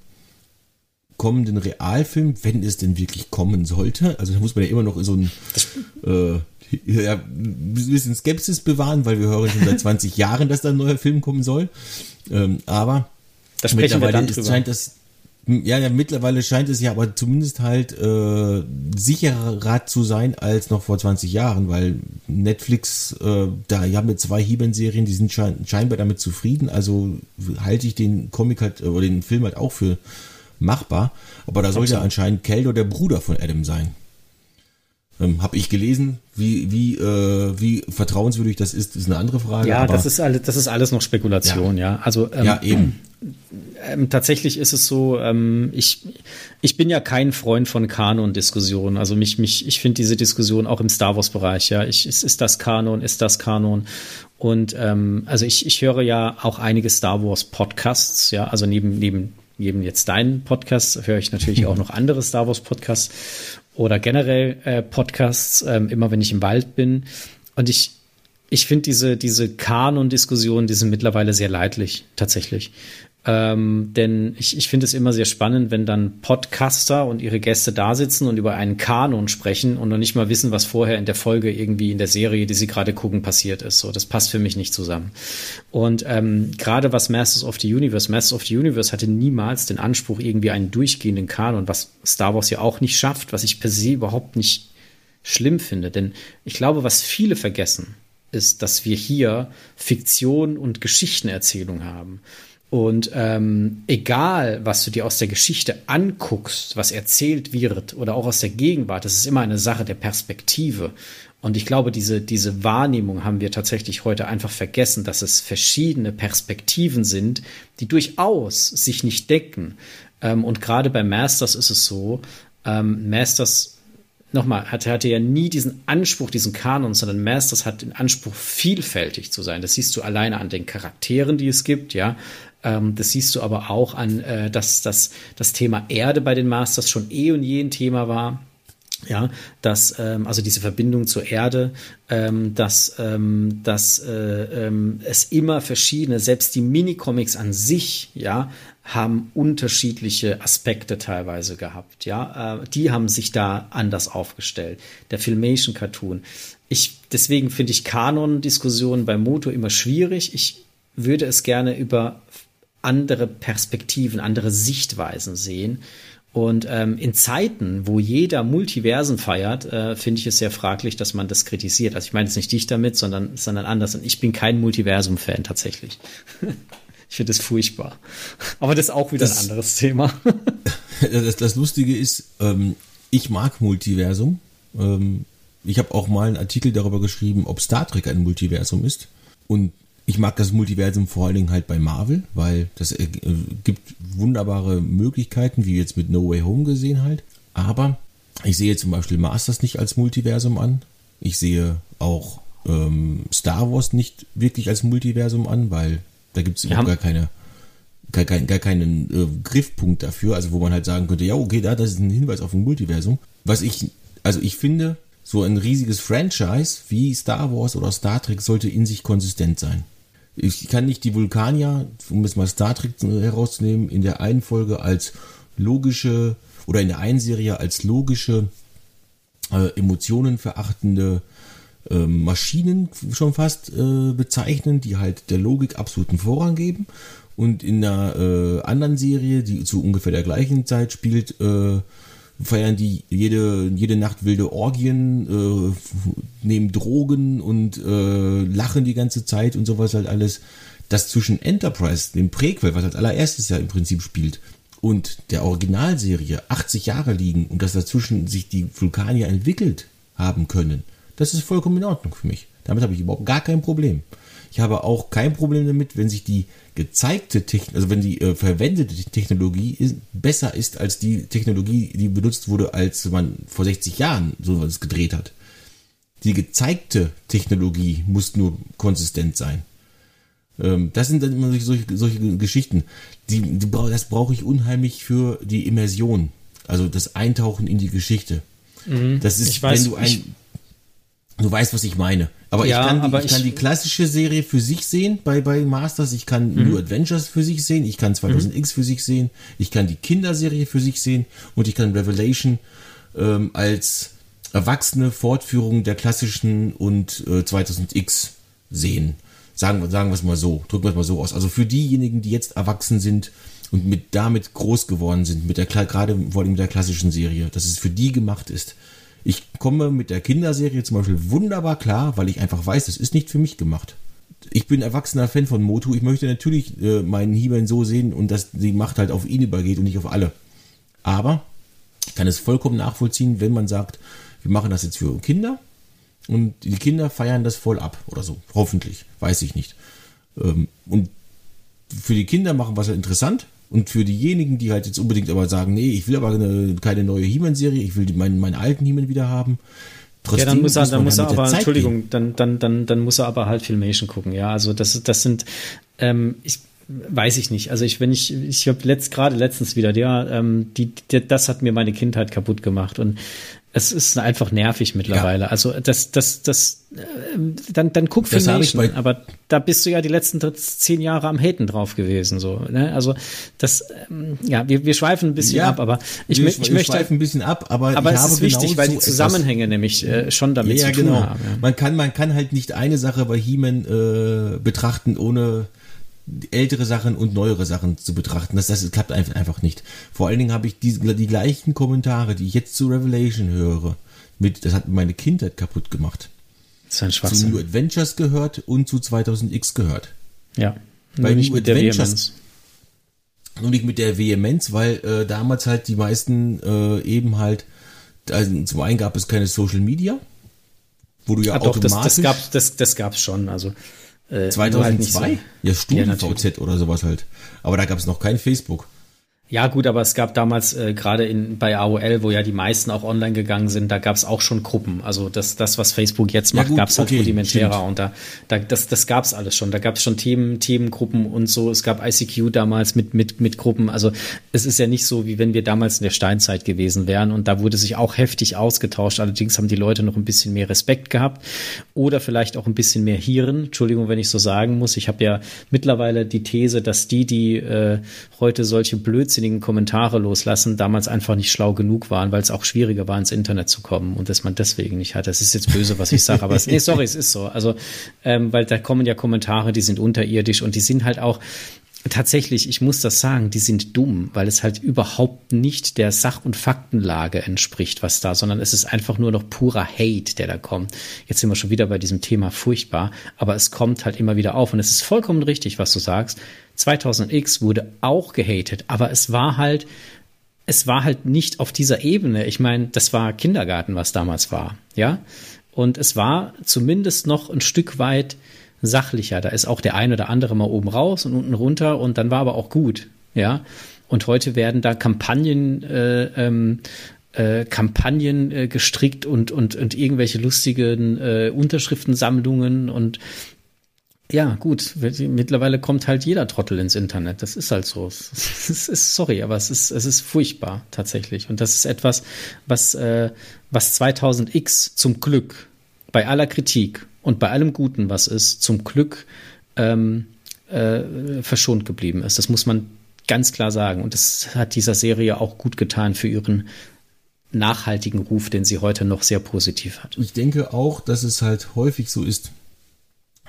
kommenden Realfilm, wenn es denn wirklich kommen sollte, also da muss man ja immer noch so ein äh, ja, ein bisschen Skepsis bewahren, weil wir hören schon seit 20 Jahren, dass da ein neuer Film kommen soll. Ähm, aber da sprechen wir dann drüber. scheint das ja, ja, mittlerweile scheint es ja aber zumindest halt äh, sicherer zu sein als noch vor 20 Jahren, weil Netflix, äh, da haben wir zwei He-Man-Serien, die sind schein, scheinbar damit zufrieden, also halte ich den Comic halt, oder den Film halt auch für machbar, aber da soll ja anscheinend Keldo der Bruder von Adam sein. Ähm, Habe ich gelesen, wie, wie, äh, wie vertrauenswürdig das ist, ist eine andere Frage. Ja, das ist alles, das ist alles noch Spekulation, ja. ja. Also ähm, ja, eben. Ähm, tatsächlich ist es so, ähm, ich, ich bin ja kein Freund von Kanon-Diskussionen. Also mich, mich, ich finde diese Diskussion auch im Star Wars-Bereich, ja. Ich, ist, ist das Kanon, ist das Kanon? Und ähm, also ich, ich höre ja auch einige Star Wars-Podcasts, ja, also neben, neben neben jetzt deinen Podcast höre ich natürlich auch noch andere Star Wars Podcasts oder generell äh, Podcasts, ähm, immer wenn ich im Wald bin. Und ich ich finde diese, diese Kanon-Diskussionen, die sind mittlerweile sehr leidlich, tatsächlich. Ähm, denn ich, ich finde es immer sehr spannend, wenn dann Podcaster und ihre Gäste da sitzen und über einen Kanon sprechen und noch nicht mal wissen, was vorher in der Folge irgendwie in der Serie, die sie gerade gucken, passiert ist. So, das passt für mich nicht zusammen. Und ähm, gerade was Masters of the Universe, Masters of the Universe hatte niemals den Anspruch, irgendwie einen durchgehenden Kanon, was Star Wars ja auch nicht schafft, was ich per se überhaupt nicht schlimm finde. Denn ich glaube, was viele vergessen, ist, dass wir hier Fiktion und Geschichtenerzählung haben. Und ähm, egal, was du dir aus der Geschichte anguckst, was erzählt wird oder auch aus der Gegenwart, das ist immer eine Sache der Perspektive. Und ich glaube, diese, diese Wahrnehmung haben wir tatsächlich heute einfach vergessen, dass es verschiedene Perspektiven sind, die durchaus sich nicht decken. Ähm, und gerade bei Masters ist es so, ähm, Masters nochmal, hatte, hatte ja nie diesen Anspruch, diesen Kanon, sondern Masters hat den Anspruch, vielfältig zu sein. Das siehst du alleine an den Charakteren, die es gibt, ja. Ähm, das siehst du aber auch an, äh, dass, dass das Thema Erde bei den Masters schon eh und je ein Thema war. Ja, dass ähm, also diese Verbindung zur Erde, ähm, dass, ähm, dass äh, ähm, es immer verschiedene, selbst die Minicomics an sich, ja, haben unterschiedliche Aspekte teilweise gehabt. Ja, äh, die haben sich da anders aufgestellt. Der Filmation Cartoon. Ich deswegen finde ich Kanon-Diskussionen bei Moto immer schwierig. Ich würde es gerne über andere Perspektiven, andere Sichtweisen sehen. Und ähm, in Zeiten, wo jeder Multiversen feiert, äh, finde ich es sehr fraglich, dass man das kritisiert. Also ich meine jetzt nicht dich damit, sondern, sondern anders. Und ich bin kein Multiversum-Fan tatsächlich. ich finde es furchtbar. Aber das ist auch wieder das, ein anderes Thema. das, das, Lustige ist, ähm, ich mag Multiversum. Ähm, ich habe auch mal einen Artikel darüber geschrieben, ob Star Trek ein Multiversum ist. Und ich mag das Multiversum vor allen Dingen halt bei Marvel, weil das äh, gibt wunderbare Möglichkeiten, wie jetzt mit No Way Home gesehen halt. Aber ich sehe zum Beispiel Masters nicht als Multiversum an. Ich sehe auch ähm, Star Wars nicht wirklich als Multiversum an, weil da gibt es überhaupt gar keine gar, kein, gar keinen äh, Griffpunkt dafür, also wo man halt sagen könnte, ja, okay, da, das ist ein Hinweis auf ein Multiversum. Was ich, also ich finde, so ein riesiges Franchise wie Star Wars oder Star Trek sollte in sich konsistent sein ich kann nicht die Vulkanier, um jetzt mal Star Trek herauszunehmen, in der einen Folge als logische oder in der einen Serie als logische, äh, emotionenverachtende äh, Maschinen schon fast äh, bezeichnen, die halt der Logik absoluten Vorrang geben. Und in einer äh, anderen Serie, die zu ungefähr der gleichen Zeit spielt, äh, feiern die jede, jede Nacht wilde Orgien, äh, nehmen Drogen und äh, lachen die ganze Zeit und sowas halt alles. Das zwischen Enterprise, dem Prequel, was als allererstes ja im Prinzip spielt, und der Originalserie 80 Jahre liegen und dass dazwischen sich die Vulkanier entwickelt haben können, das ist vollkommen in Ordnung für mich. Damit habe ich überhaupt gar kein Problem. Ich habe auch kein Problem damit, wenn sich die gezeigte Technologie, also wenn die äh, verwendete Technologie ist, besser ist als die Technologie, die benutzt wurde, als man vor 60 Jahren sowas gedreht hat. Die gezeigte Technologie muss nur konsistent sein. Ähm, das sind dann immer solche, solche Geschichten. Die, die, das brauche ich unheimlich für die Immersion, also das Eintauchen in die Geschichte. Mhm. Das ist, weiß, wenn du ein, du weißt, was ich meine. Aber ja, ich, kann die, aber ich kann die klassische Serie für sich sehen bei, bei Masters. Ich kann mhm. New Adventures für sich sehen. Ich kann 2000X mhm. für sich sehen. Ich kann die Kinderserie für sich sehen. Und ich kann Revelation ähm, als erwachsene Fortführung der klassischen und äh, 2000X sehen. Sagen, sagen wir es mal so. Drücken wir es mal so aus. Also für diejenigen, die jetzt erwachsen sind und mit damit groß geworden sind, mit der gerade vor allem mit der klassischen Serie, dass es für die gemacht ist ich komme mit der Kinderserie zum Beispiel wunderbar klar, weil ich einfach weiß, das ist nicht für mich gemacht. Ich bin erwachsener Fan von Motu. Ich möchte natürlich äh, meinen He-Man so sehen und dass die Macht halt auf ihn übergeht und nicht auf alle. Aber ich kann es vollkommen nachvollziehen, wenn man sagt, wir machen das jetzt für Kinder und die Kinder feiern das voll ab oder so. Hoffentlich. Weiß ich nicht. Ähm, und für die Kinder machen wir es interessant und für diejenigen, die halt jetzt unbedingt aber sagen, nee, ich will aber eine, keine neue He-Man-Serie, ich will die, meinen, meinen alten He-Man wieder haben. Trotzdem ja, dann muss er, dann muss er aber, Entschuldigung, dann, dann, dann, dann muss er aber halt Filmation gucken, ja. Also das, das sind, ähm, ich, weiß ich nicht. Also ich, wenn ich, ich habe letzt, gerade letztens wieder, ja, ähm, die, die, das hat mir meine Kindheit kaputt gemacht und es ist einfach nervig mittlerweile. Ja. Also das, das, das, äh, dann, dann guck für Nation, aber da bist du ja die letzten zehn Jahre am Haten drauf gewesen, so. Ne? Also das, ähm, ja, wir, wir schweifen ein bisschen ja, ab, aber ich, wir, ich möchte schweifen ein bisschen ab, aber aber es ist wichtig, weil die Zusammenhänge etwas, nämlich äh, schon damit ja, zu tun genau. haben. Man kann, man kann halt nicht eine Sache bei He-Man äh, betrachten, ohne ältere Sachen und neuere Sachen zu betrachten. Das, das klappt einfach nicht. Vor allen Dingen habe ich die, die gleichen Kommentare, die ich jetzt zu Revelation höre, mit, das hat meine Kindheit kaputt gemacht. Das ist ein Schwachsinn. Zu New Adventures gehört und zu 2000X gehört. Ja. Bei New mit Adventures. Nur nicht mit der Vehemenz, weil äh, damals halt die meisten äh, eben halt, also zum einen gab es keine Social Media, wo du ja ah, automatisch... Doch, das, das gab das, das gab's schon, also 2002? Halt so. Ja, StudiVZ ja, oder sowas halt. Aber da gab es noch kein Facebook. Ja, gut, aber es gab damals äh, gerade in bei AOL, wo ja die meisten auch online gegangen sind, da gab es auch schon Gruppen. Also das, das was Facebook jetzt macht, ja, gab es halt okay, rudimentärer stimmt. und da, da das, das gab es alles schon. Da gab es schon Themen, Themengruppen und so. Es gab ICQ damals mit mit mit Gruppen. Also es ist ja nicht so, wie wenn wir damals in der Steinzeit gewesen wären und da wurde sich auch heftig ausgetauscht. Allerdings haben die Leute noch ein bisschen mehr Respekt gehabt oder vielleicht auch ein bisschen mehr Hirn. Entschuldigung, wenn ich so sagen muss. Ich habe ja mittlerweile die These, dass die, die äh, heute solche Blödsinn blödsinnigen Kommentare loslassen, damals einfach nicht schlau genug waren, weil es auch schwieriger war, ins Internet zu kommen und dass man deswegen nicht hat. Das ist jetzt böse, was ich sage, aber es, nee, sorry, es ist so. Also, ähm, weil da kommen ja Kommentare, die sind unterirdisch und die sind halt auch, tatsächlich, ich muss das sagen, die sind dumm, weil es halt überhaupt nicht der Sach- und Faktenlage entspricht, was da, sondern es ist einfach nur noch purer Hate, der da kommt. Jetzt sind wir schon wieder bei diesem Thema furchtbar, aber es kommt halt immer wieder auf und es ist vollkommen richtig, was du sagst. 2000X wurde auch gehatet, aber es war halt, es war halt nicht auf dieser Ebene. Ich meine, das war Kindergarten, was damals war, ja. Und es war zumindest noch ein Stück weit sachlicher. Da ist auch der eine oder andere mal oben raus und unten runter und dann war aber auch gut, ja. Und heute werden da Kampagnen äh, ähm, äh, Kampagnen äh, gestrickt und, und, und irgendwelche lustigen äh, Unterschriftensammlungen und ja, gut. Mittlerweile kommt halt jeder Trottel ins Internet. Das ist halt so. Es ist, sorry, aber es ist, es ist furchtbar tatsächlich. Und das ist etwas, was, äh, was 2000x zum Glück bei aller Kritik und bei allem Guten, was ist, zum Glück ähm, äh, verschont geblieben ist. Das muss man ganz klar sagen. Und das hat dieser Serie auch gut getan für ihren nachhaltigen Ruf, den sie heute noch sehr positiv hat. Ich denke auch, dass es halt häufig so ist,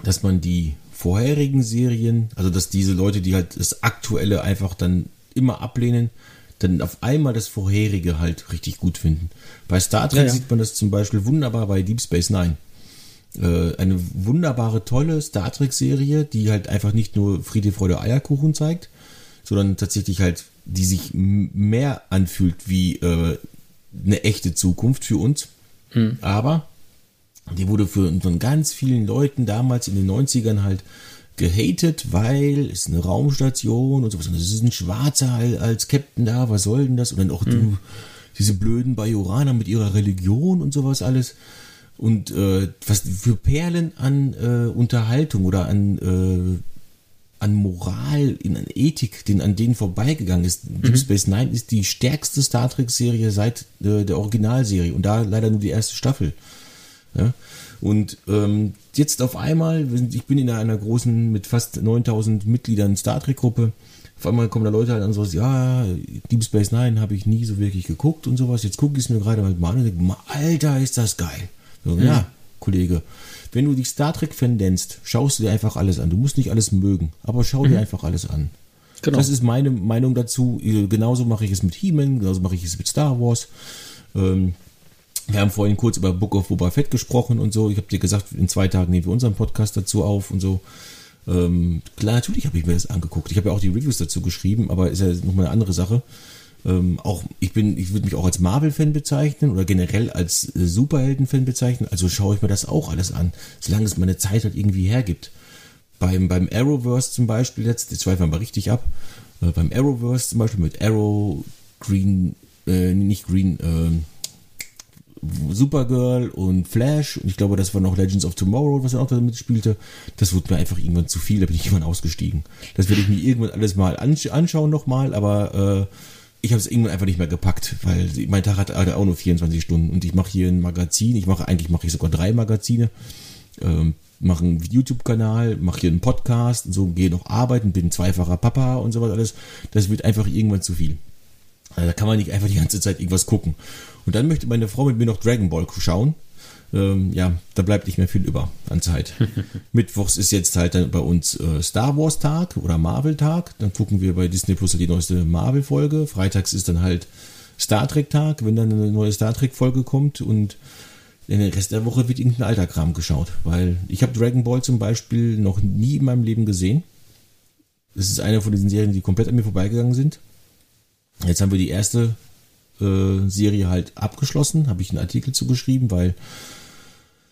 dass man die vorherigen Serien, also dass diese Leute, die halt das Aktuelle einfach dann immer ablehnen, dann auf einmal das vorherige halt richtig gut finden. Bei Star Trek ja, ja. sieht man das zum Beispiel wunderbar bei Deep Space Nine. Äh, eine wunderbare, tolle Star Trek-Serie, die halt einfach nicht nur Friede, Freude, Eierkuchen zeigt, sondern tatsächlich halt, die sich mehr anfühlt wie äh, eine echte Zukunft für uns. Hm. Aber die wurde für, von ganz vielen Leuten damals in den 90ern halt gehatet, weil es eine Raumstation und sowas. Und es ist ein Schwarzer als Captain da, was soll denn das? Und dann auch mhm. die, diese blöden Bajoraner mit ihrer Religion und sowas alles. Und äh, was für Perlen an äh, Unterhaltung oder an, äh, an Moral, in, an Ethik, den, an denen vorbeigegangen ist. Mhm. Deep Space Nine ist die stärkste Star Trek-Serie seit äh, der Originalserie und da leider nur die erste Staffel. Ja? Und ähm, jetzt auf einmal, ich bin in einer großen, mit fast 9000 Mitgliedern Star Trek-Gruppe. Auf einmal kommen da Leute halt an so, ja, Deep Space Nine habe ich nie so wirklich geguckt und sowas. Jetzt gucke ich es mir gerade mal an und denke, Alter, ist das geil. So, mhm. Ja, Kollege, wenn du dich Star Trek-Fan nennst, schaust du dir einfach alles an. Du musst nicht alles mögen, aber schau mhm. dir einfach alles an. Genau. Das ist meine Meinung dazu. Genauso mache ich es mit He-Man, genauso mache ich es mit Star Wars. Ähm, wir haben vorhin kurz über Book of Boba Fett gesprochen und so. Ich habe dir gesagt, in zwei Tagen nehmen wir unseren Podcast dazu auf und so. Ähm, klar, natürlich habe ich mir das angeguckt. Ich habe ja auch die Reviews dazu geschrieben, aber ist ja nochmal eine andere Sache. Ähm, auch ich bin, ich würde mich auch als Marvel-Fan bezeichnen oder generell als äh, Superhelden-Fan bezeichnen. Also schaue ich mir das auch alles an, solange es meine Zeit halt irgendwie hergibt. Beim, beim Arrowverse zum Beispiel jetzt, jetzt schweifen mal richtig ab. Äh, beim Arrowverse zum Beispiel mit Arrow, Green, äh, nicht Green, äh, Supergirl und Flash und ich glaube, das war noch Legends of Tomorrow, was er auch damit spielte. Das wurde mir einfach irgendwann zu viel, da bin ich irgendwann ausgestiegen. Das werde ich mir irgendwann alles mal anschauen nochmal, aber äh, ich habe es irgendwann einfach nicht mehr gepackt, weil mein Tag hat auch nur 24 Stunden und ich mache hier ein Magazin. Ich mache eigentlich mache ich sogar drei Magazine. Ähm, mache einen YouTube-Kanal, mache hier einen Podcast und so, gehe noch arbeiten, bin zweifacher Papa und sowas alles. Das wird einfach irgendwann zu viel. Also da kann man nicht einfach die ganze Zeit irgendwas gucken. Und dann möchte meine Frau mit mir noch Dragon Ball schauen. Ähm, ja, da bleibt nicht mehr viel über an Zeit. Mittwochs ist jetzt halt dann bei uns äh, Star Wars Tag oder Marvel Tag. Dann gucken wir bei Disney Plus die neueste Marvel Folge. Freitags ist dann halt Star Trek Tag, wenn dann eine neue Star Trek Folge kommt und in den Rest der Woche wird irgendein alter Kram geschaut, weil ich habe Dragon Ball zum Beispiel noch nie in meinem Leben gesehen. Das ist eine von diesen Serien, die komplett an mir vorbeigegangen sind. Jetzt haben wir die erste äh, Serie halt abgeschlossen, habe ich einen Artikel zugeschrieben, weil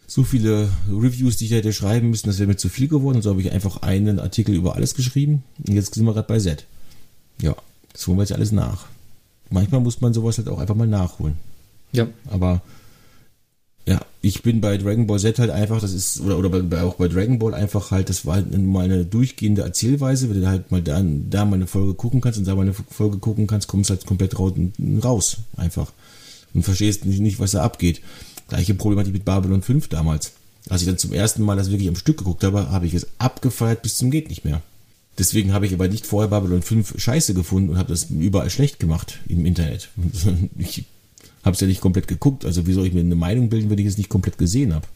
so viele Reviews, die ich hätte schreiben müssen, das wäre mir zu viel geworden. Und so habe ich einfach einen Artikel über alles geschrieben. Und jetzt sind wir gerade bei Z. Ja, das holen wir jetzt alles nach. Manchmal muss man sowas halt auch einfach mal nachholen. Ja. Aber ich bin bei Dragon Ball Z halt einfach, das ist, oder, oder bei, auch bei Dragon Ball einfach halt, das war halt mal eine durchgehende Erzählweise, wenn du halt mal da, da mal eine Folge gucken kannst und da mal eine Folge gucken kannst, kommst halt komplett raus, einfach. Und verstehst nicht, nicht was da abgeht. Gleiche Problematik mit Babylon 5 damals. Als ich dann zum ersten Mal das wirklich am Stück geguckt habe, habe ich es abgefeiert bis zum geht nicht mehr. Deswegen habe ich aber nicht vorher Babylon 5 scheiße gefunden und habe das überall schlecht gemacht im Internet. Ich habe es ja nicht komplett geguckt. Also wie soll ich mir eine Meinung bilden, wenn ich es nicht komplett gesehen habe?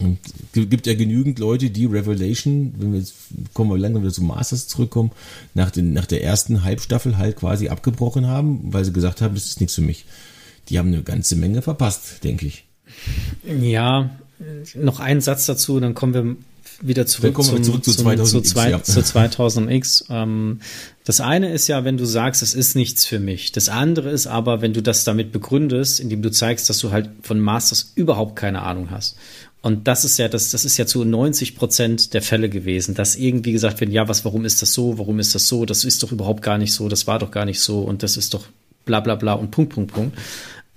Und es gibt ja genügend Leute, die Revelation, wenn wir jetzt kommen wir langsam wieder zum Masters zurückkommen, nach, den, nach der ersten Halbstaffel halt quasi abgebrochen haben, weil sie gesagt haben, das ist nichts für mich. Die haben eine ganze Menge verpasst, denke ich. Ja, noch ein Satz dazu, dann kommen wir wieder zurück, zum, zurück zu, 2000 zu, ja. zu 2000X. Ähm, das eine ist ja, wenn du sagst, es ist nichts für mich. Das andere ist aber, wenn du das damit begründest, indem du zeigst, dass du halt von Masters überhaupt keine Ahnung hast. Und das ist ja, das, das ist ja zu 90 Prozent der Fälle gewesen, dass irgendwie gesagt wird, ja, was, warum ist das so? Warum ist das so? Das ist doch überhaupt gar nicht so. Das war doch gar nicht so. Und das ist doch bla, bla, bla und Punkt, Punkt, Punkt.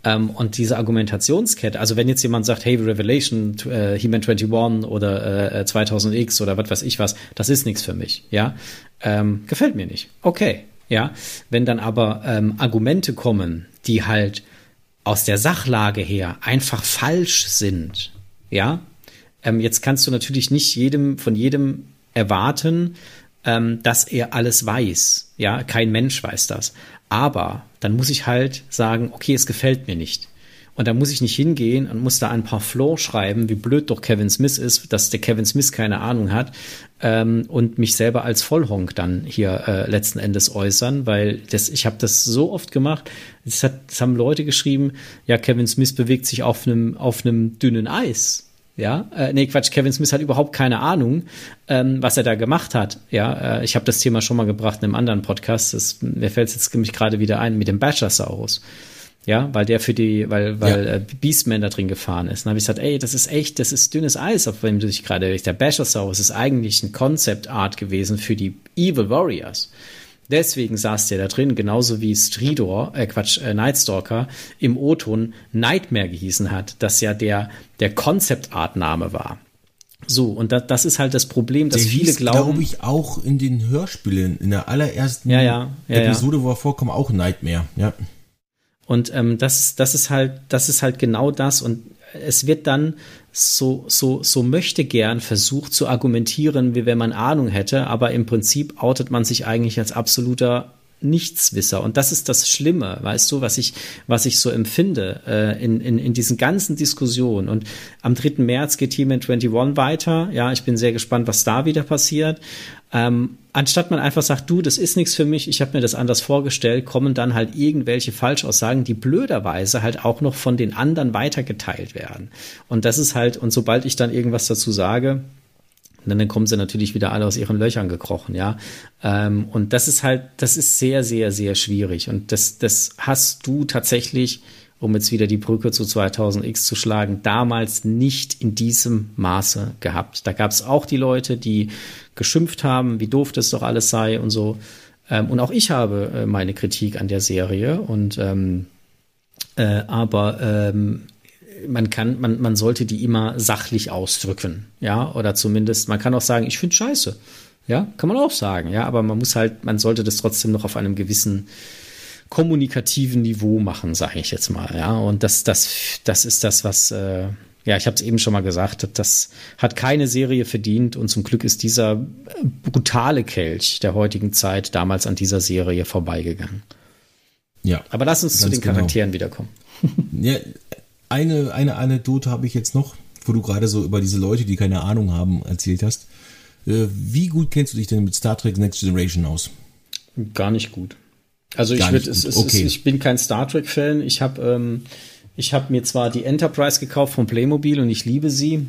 Ähm, und diese Argumentationskette, also wenn jetzt jemand sagt, hey, Revelation, äh, He-Man 21 oder äh, 2000X oder was weiß ich was, das ist nichts für mich, ja, ähm, gefällt mir nicht. Okay, ja. Wenn dann aber ähm, Argumente kommen, die halt aus der Sachlage her einfach falsch sind, ja, ähm, jetzt kannst du natürlich nicht jedem von jedem erwarten, ähm, dass er alles weiß. Ja, kein Mensch weiß das. Aber dann muss ich halt sagen, okay, es gefällt mir nicht. Und da muss ich nicht hingehen und muss da ein paar Floor schreiben, wie blöd doch Kevin Smith ist, dass der Kevin Smith keine Ahnung hat ähm, und mich selber als Vollhonk dann hier äh, letzten Endes äußern, weil das, ich habe das so oft gemacht. Es, hat, es haben Leute geschrieben, ja, Kevin Smith bewegt sich auf einem auf einem dünnen Eis. Ja, äh, nee, Quatsch, Kevin Smith hat überhaupt keine Ahnung, ähm, was er da gemacht hat. Ja, äh, ich habe das Thema schon mal gebracht in einem anderen Podcast. Das, mir fällt es jetzt nämlich gerade wieder ein mit dem Bashersaurus. Ja, weil der für die, weil, weil ja. äh, Beastman da drin gefahren ist. Dann habe ich gesagt, ey, das ist echt, das ist dünnes Eis, auf dem du dich gerade, der Bashersaurus ist eigentlich ein Concept Art gewesen für die Evil Warriors. Deswegen saß der da drin, genauso wie Stridor, äh Quatsch, äh, Nightstalker im O-Ton Nightmare gehießen hat, das ja der, der Concept-Art-Name war. So, und da, das ist halt das Problem, dass der viele hieß, glauben. glaube ich, auch in den Hörspielen, in der allerersten ja, ja, ja, Episode, wo er vorkommt, auch Nightmare, ja. Und ähm, das, das ist halt, das ist halt genau das. Und es wird dann so, so, so möchte gern versucht zu argumentieren, wie wenn man Ahnung hätte, aber im Prinzip outet man sich eigentlich als absoluter Nichtswisser. Und das ist das Schlimme, weißt du, was ich, was ich so empfinde äh, in, in, in diesen ganzen Diskussionen. Und am 3. März geht Team 21 weiter. Ja, ich bin sehr gespannt, was da wieder passiert. Ähm, anstatt man einfach sagt, du, das ist nichts für mich, ich habe mir das anders vorgestellt, kommen dann halt irgendwelche Falschaussagen, die blöderweise halt auch noch von den anderen weitergeteilt werden. Und das ist halt, und sobald ich dann irgendwas dazu sage, dann kommen sie natürlich wieder alle aus ihren Löchern gekrochen, ja. Ähm, und das ist halt, das ist sehr, sehr, sehr schwierig. Und das, das hast du tatsächlich um jetzt wieder die Brücke zu 2000X zu schlagen, damals nicht in diesem Maße gehabt. Da gab es auch die Leute, die geschimpft haben, wie doof das doch alles sei und so. Ähm, und auch ich habe äh, meine Kritik an der Serie und ähm, äh, aber ähm, man kann, man, man sollte die immer sachlich ausdrücken, ja, oder zumindest, man kann auch sagen, ich finde scheiße, ja, kann man auch sagen, ja, aber man muss halt, man sollte das trotzdem noch auf einem gewissen kommunikativen Niveau machen, sage ich jetzt mal. Ja, und das, das, das ist das, was äh, ja, ich habe es eben schon mal gesagt, das hat keine Serie verdient und zum Glück ist dieser brutale Kelch der heutigen Zeit damals an dieser Serie vorbeigegangen. Ja. Aber lass uns zu den genau. Charakteren wiederkommen. Ja, eine, eine Anekdote habe ich jetzt noch, wo du gerade so über diese Leute, die keine Ahnung haben, erzählt hast. Äh, wie gut kennst du dich denn mit Star Trek Next Generation aus? Gar nicht gut. Also ich, würd, es, es, okay. ich bin kein Star Trek-Fan. Ich habe ähm, ich habe mir zwar die Enterprise gekauft von Playmobil und ich liebe sie,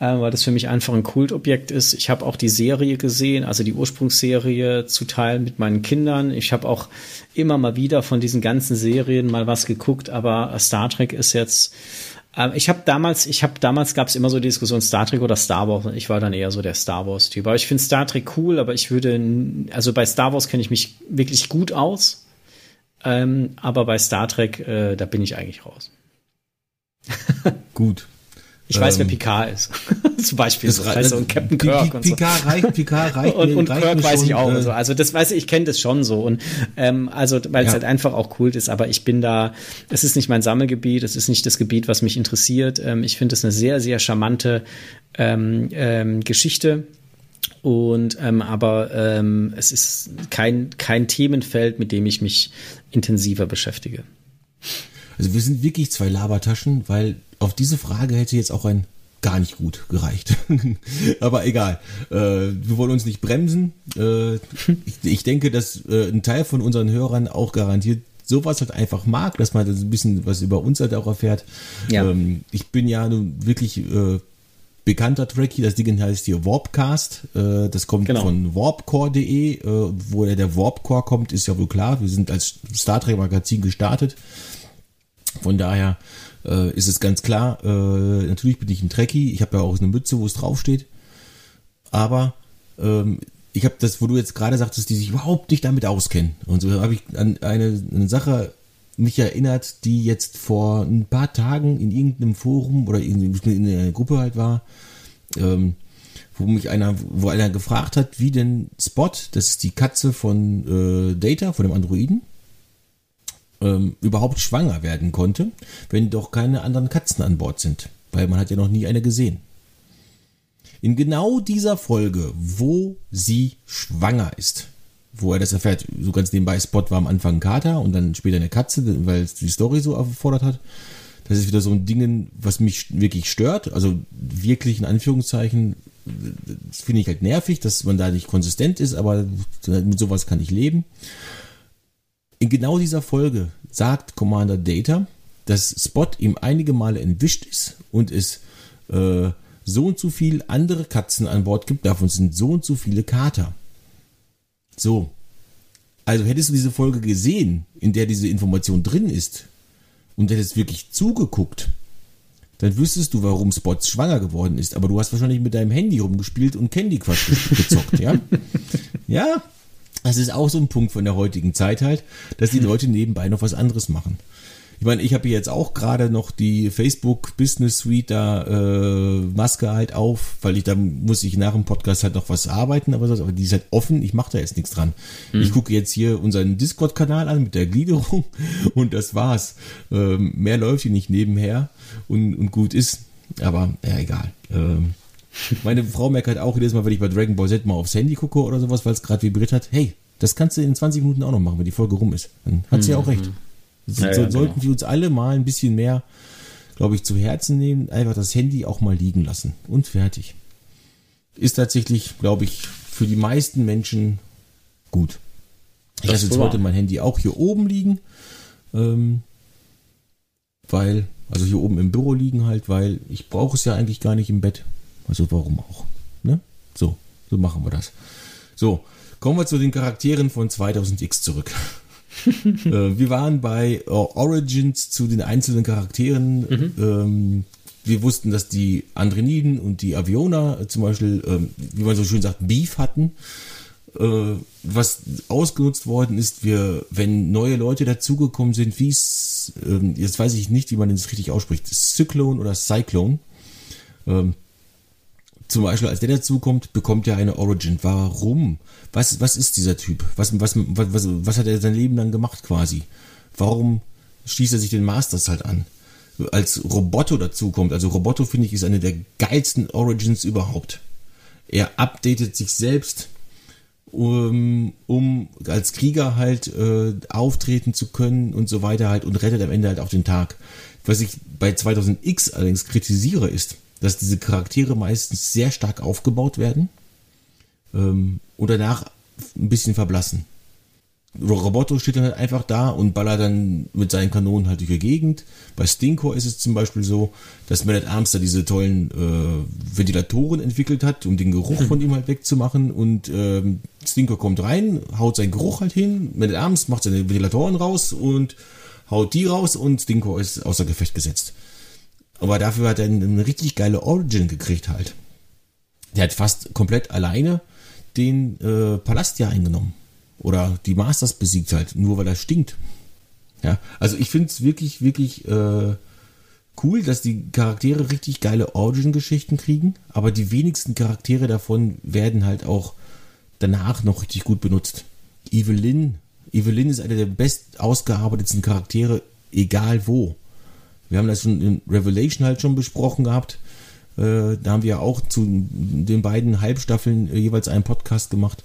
äh, weil das für mich einfach ein Kultobjekt ist. Ich habe auch die Serie gesehen, also die Ursprungsserie zu teilen mit meinen Kindern. Ich habe auch immer mal wieder von diesen ganzen Serien mal was geguckt, aber Star Trek ist jetzt ich habe damals, ich habe damals gab es immer so die Diskussion Star Trek oder Star Wars. Ich war dann eher so der Star Wars Typ. Aber ich finde Star Trek cool, aber ich würde, also bei Star Wars kenne ich mich wirklich gut aus. Ähm, aber bei Star Trek, äh, da bin ich eigentlich raus. Gut. Ich weiß, ähm, wer Picard ist. Zum Beispiel. Das heißt so, und Captain Kirk. P Picard so. reicht, Picard reicht. und, und reicht Kirk weiß schon, ich auch. Äh, so. Also das weiß ich, ich kenne das schon so. Und ähm, also, weil ja. es halt einfach auch cool ist, aber ich bin da, es ist nicht mein Sammelgebiet, es ist nicht das Gebiet, was mich interessiert. Ähm, ich finde es eine sehr, sehr charmante ähm, ähm, Geschichte und ähm, aber ähm, es ist kein, kein Themenfeld, mit dem ich mich intensiver beschäftige. Also wir sind wirklich zwei Labertaschen, weil auf diese Frage hätte jetzt auch ein gar nicht gut gereicht. Aber egal. Äh, wir wollen uns nicht bremsen. Äh, ich, ich, denke, dass äh, ein Teil von unseren Hörern auch garantiert sowas halt einfach mag, dass man ein bisschen was über uns halt auch erfährt. Ja. Ähm, ich bin ja nun wirklich äh, bekannter Track hier. Das Ding heißt hier Warpcast. Äh, das kommt genau. von warpcore.de. Äh, woher der Warpcore kommt, ist ja wohl klar. Wir sind als Star Trek Magazin gestartet. Von daher äh, ist es ganz klar. Äh, natürlich bin ich ein Trekkie. Ich habe ja auch eine Mütze, wo es draufsteht. Aber ähm, ich habe das, wo du jetzt gerade sagtest, die sich überhaupt nicht damit auskennen. Und so habe ich an eine, eine Sache mich erinnert, die jetzt vor ein paar Tagen in irgendeinem Forum oder in, in einer Gruppe halt war, ähm, wo mich einer, wo einer gefragt hat, wie denn Spot, das ist die Katze von äh, Data, von dem Androiden, ähm, überhaupt schwanger werden konnte, wenn doch keine anderen Katzen an Bord sind, weil man hat ja noch nie eine gesehen. In genau dieser Folge, wo sie schwanger ist, wo er das erfährt. So ganz nebenbei, Spot war am Anfang ein Kater und dann später eine Katze, weil es die Story so erfordert hat. Das ist wieder so ein Ding, was mich wirklich stört. Also wirklich in Anführungszeichen, das finde ich halt nervig, dass man da nicht konsistent ist, aber mit sowas kann ich leben. In genau dieser Folge sagt Commander Data, dass Spot ihm einige Male entwischt ist und es äh, so und so viel andere Katzen an Bord gibt. Davon sind so und so viele Kater. So. Also hättest du diese Folge gesehen, in der diese Information drin ist, und hättest wirklich zugeguckt, dann wüsstest du, warum Spots schwanger geworden ist. Aber du hast wahrscheinlich mit deinem Handy rumgespielt und Candy Crush gezockt, ja? Ja, das ist auch so ein Punkt von der heutigen Zeit halt, dass die Leute nebenbei noch was anderes machen. Ich meine, ich habe jetzt auch gerade noch die Facebook Business Suite da äh, Maske halt auf, weil ich da muss ich nach dem Podcast halt noch was arbeiten, aber, so, aber die ist halt offen, ich mache da jetzt nichts dran. Mhm. Ich gucke jetzt hier unseren Discord-Kanal an mit der Gliederung und das war's. Ähm, mehr läuft hier nicht nebenher und, und gut ist, aber ja, egal. Ähm, meine Frau merkt halt auch jedes Mal, wenn ich bei Dragon Ball Z mal aufs Handy gucke oder sowas, weil es gerade vibriert hat, hey, das kannst du in 20 Minuten auch noch machen, wenn die Folge rum ist. Dann hat sie mhm. ja auch recht. So, ja, ja, sollten genau. wir uns alle mal ein bisschen mehr, glaube ich, zu Herzen nehmen, einfach das Handy auch mal liegen lassen und fertig. Ist tatsächlich, glaube ich, für die meisten Menschen gut. Ich lasse jetzt heute mein Handy auch hier oben liegen, ähm, weil, also hier oben im Büro liegen halt, weil ich brauche es ja eigentlich gar nicht im Bett. Also warum auch? Ne? So, so machen wir das. So, kommen wir zu den Charakteren von 2000X zurück. äh, wir waren bei äh, Origins zu den einzelnen Charakteren. Mhm. Ähm, wir wussten, dass die Andreniden und die Aviona äh, zum Beispiel, ähm, wie man so schön sagt, Beef hatten. Äh, was ausgenutzt worden ist, wir, wenn neue Leute dazugekommen sind, wie es, ähm, jetzt weiß ich nicht, wie man das richtig ausspricht, Cyclone oder Cyclone. Ähm, zum Beispiel, als der dazukommt, bekommt er eine Origin. Warum? Was, was ist dieser Typ? Was, was, was, was, hat er sein Leben lang gemacht quasi? Warum schließt er sich den Masters halt an? Als Roboto dazukommt, also Roboto finde ich ist eine der geilsten Origins überhaupt. Er updatet sich selbst, um, um als Krieger halt äh, auftreten zu können und so weiter halt und rettet am Ende halt auch den Tag. Was ich bei 2000X allerdings kritisiere ist, dass diese Charaktere meistens sehr stark aufgebaut werden ähm, und danach ein bisschen verblassen. Roboto steht dann halt einfach da und ballert dann mit seinen Kanonen halt durch die Gegend. Bei Stinkor ist es zum Beispiel so, dass Man at Arms da diese tollen äh, Ventilatoren entwickelt hat, um den Geruch von ihm halt wegzumachen. Und ähm, Stinkor kommt rein, haut seinen Geruch halt hin. Man at Arms macht seine Ventilatoren raus und haut die raus und Stinkor ist außer Gefecht gesetzt. Aber dafür hat er eine richtig geile Origin gekriegt halt. Der hat fast komplett alleine den äh, Palast ja eingenommen. Oder die Masters besiegt halt, nur weil er stinkt. Ja, also ich finde es wirklich, wirklich äh, cool, dass die Charaktere richtig geile Origin-Geschichten kriegen, aber die wenigsten Charaktere davon werden halt auch danach noch richtig gut benutzt. Evelyn, Evelyn ist einer der best ausgearbeitetsten Charaktere, egal wo. Wir haben das schon in Revelation halt schon besprochen gehabt. Äh, da haben wir auch zu den beiden Halbstaffeln äh, jeweils einen Podcast gemacht,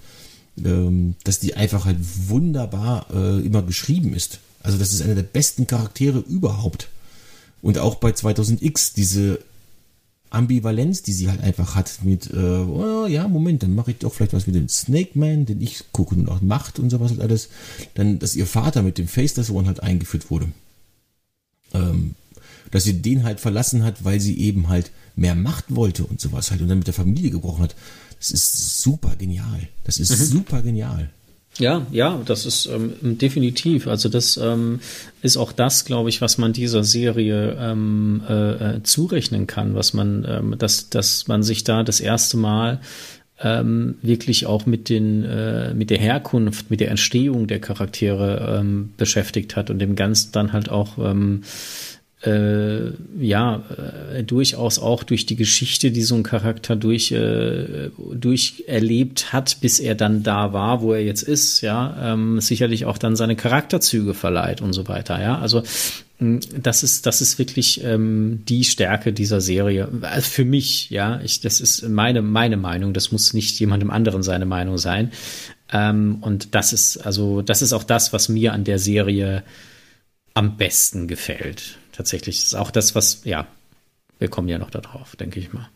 ähm, dass die einfach halt wunderbar äh, immer geschrieben ist. Also das ist einer der besten Charaktere überhaupt. Und auch bei 2000X diese Ambivalenz, die sie halt einfach hat mit, oh, ja, Moment, dann mache ich doch vielleicht was mit dem Snake Man, den ich gucke und auch Macht und sowas halt alles. Dann, dass ihr Vater mit dem Face One halt eingeführt wurde. Ähm, dass sie den halt verlassen hat, weil sie eben halt mehr Macht wollte und sowas halt und dann mit der Familie gebrochen hat. Das ist super genial. Das ist mhm. super genial. Ja, ja, das ist ähm, definitiv. Also das ähm, ist auch das, glaube ich, was man dieser Serie ähm, äh, äh, zurechnen kann, was man, ähm, dass, dass man sich da das erste Mal ähm, wirklich auch mit den äh, mit der Herkunft, mit der Entstehung der Charaktere ähm, beschäftigt hat und dem Ganzen dann halt auch ähm, äh, ja äh, durchaus auch durch die Geschichte, die so ein Charakter durch äh, durch erlebt hat, bis er dann da war, wo er jetzt ist, ja, ähm, sicherlich auch dann seine Charakterzüge verleiht und so weiter, ja. Also das ist das ist wirklich ähm, die Stärke dieser Serie also für mich, ja. Ich das ist meine meine Meinung. Das muss nicht jemandem anderen seine Meinung sein. Ähm, und das ist also das ist auch das, was mir an der Serie am besten gefällt tatsächlich. Ist auch das, was, ja, wir kommen ja noch darauf, denke ich mal.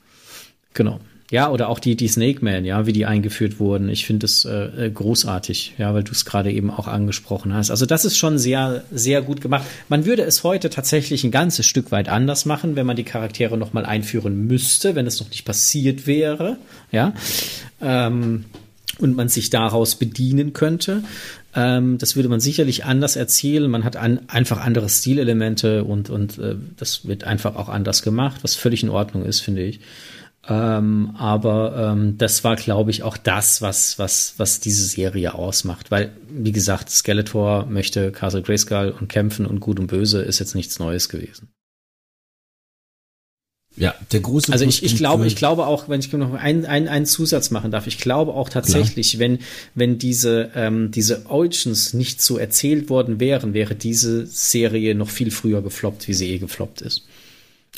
Genau. Ja, oder auch die, die Snake Man, ja, wie die eingeführt wurden. Ich finde es äh, großartig, ja, weil du es gerade eben auch angesprochen hast. Also das ist schon sehr, sehr gut gemacht. Man würde es heute tatsächlich ein ganzes Stück weit anders machen, wenn man die Charaktere nochmal einführen müsste, wenn es noch nicht passiert wäre, ja. Ähm, und man sich daraus bedienen könnte. Ähm, das würde man sicherlich anders erzählen. Man hat an, einfach andere Stilelemente und, und äh, das wird einfach auch anders gemacht, was völlig in Ordnung ist, finde ich. Ähm, aber ähm, das war, glaube ich, auch das, was, was, was diese Serie ausmacht. Weil, wie gesagt, Skeletor möchte Castle Grayskull und kämpfen und Gut und Böse ist jetzt nichts Neues gewesen. Ja, der große. Also ich, ich glaube, ich glaube auch, wenn ich noch einen, einen, einen Zusatz machen darf, ich glaube auch tatsächlich, Klar. wenn wenn diese ähm, diese Origins nicht so erzählt worden wären, wäre diese Serie noch viel früher gefloppt, wie sie eh gefloppt ist.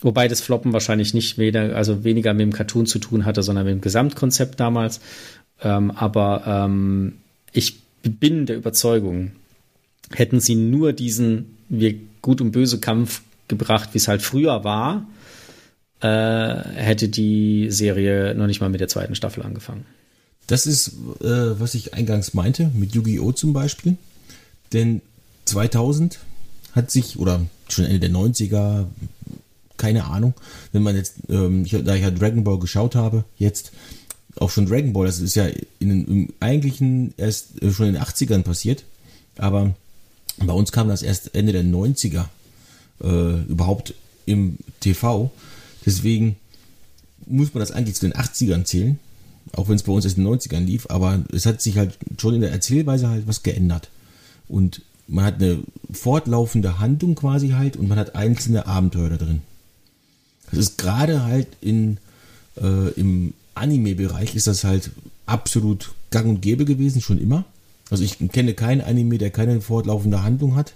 Wobei das Floppen wahrscheinlich nicht weder, also weniger mit dem Cartoon zu tun hatte, sondern mit dem Gesamtkonzept damals. Ähm, aber ähm, ich bin der Überzeugung, hätten sie nur diesen wir gut und böse Kampf gebracht, wie es halt früher war, äh, hätte die Serie noch nicht mal mit der zweiten Staffel angefangen. Das ist, äh, was ich eingangs meinte, mit Yu-Gi-Oh! zum Beispiel. Denn 2000 hat sich, oder schon Ende der 90er, keine Ahnung, wenn man jetzt, ähm, ich, da ich ja Dragon Ball geschaut habe, jetzt auch schon Dragon Ball, das ist ja in, im eigentlichen erst äh, schon in den 80ern passiert, aber bei uns kam das erst Ende der 90er äh, überhaupt im TV Deswegen muss man das eigentlich zu den 80ern zählen, auch wenn es bei uns erst in den 90ern lief, aber es hat sich halt schon in der Erzählweise halt was geändert. Und man hat eine fortlaufende Handlung quasi halt und man hat einzelne Abenteuer da drin. Das ist gerade halt in Äh, Im Anime-Bereich ist das halt absolut gang und gäbe gewesen, schon immer. Also ich kenne keinen Anime, der keine fortlaufende Handlung hat,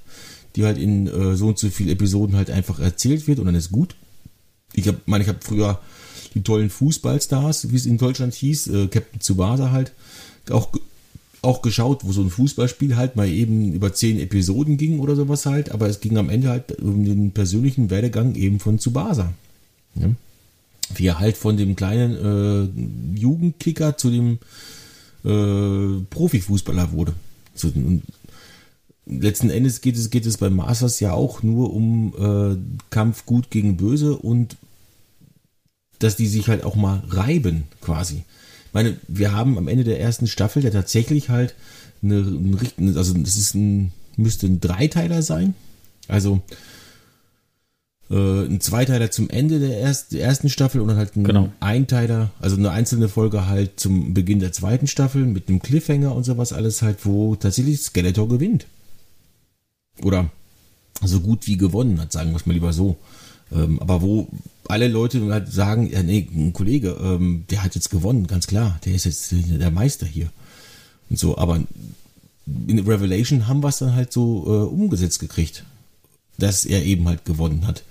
die halt in äh, so und so viele Episoden halt einfach erzählt wird und dann ist gut. Ich habe, meine, ich habe früher die tollen Fußballstars, wie es in Deutschland hieß, äh, Captain Tsubasa halt, auch auch geschaut, wo so ein Fußballspiel halt mal eben über zehn Episoden ging oder sowas halt, aber es ging am Ende halt um den persönlichen Werdegang eben von Tsubasa. Ja? Wie er halt von dem kleinen äh, Jugendkicker zu dem äh, Profifußballer wurde. So, letzten Endes geht es, geht es bei Masters ja auch nur um äh, Kampf gut gegen böse und dass die sich halt auch mal reiben quasi meine, wir haben am Ende der ersten Staffel ja tatsächlich halt eine, eine also das ist ein, müsste ein Dreiteiler sein. Also äh, ein Zweiteiler zum Ende der, erst, der ersten Staffel und dann halt ein genau. Einteiler, also eine einzelne Folge halt zum Beginn der zweiten Staffel mit einem Cliffhanger und sowas alles halt, wo tatsächlich Skeletor gewinnt. Oder so gut wie gewonnen hat, sagen wir es mal lieber so. Ähm, aber wo alle Leute halt sagen, ja, nee, ein Kollege, ähm, der hat jetzt gewonnen, ganz klar, der ist jetzt der Meister hier. Und so, aber in Revelation haben wir es dann halt so äh, umgesetzt gekriegt, dass er eben halt gewonnen hat.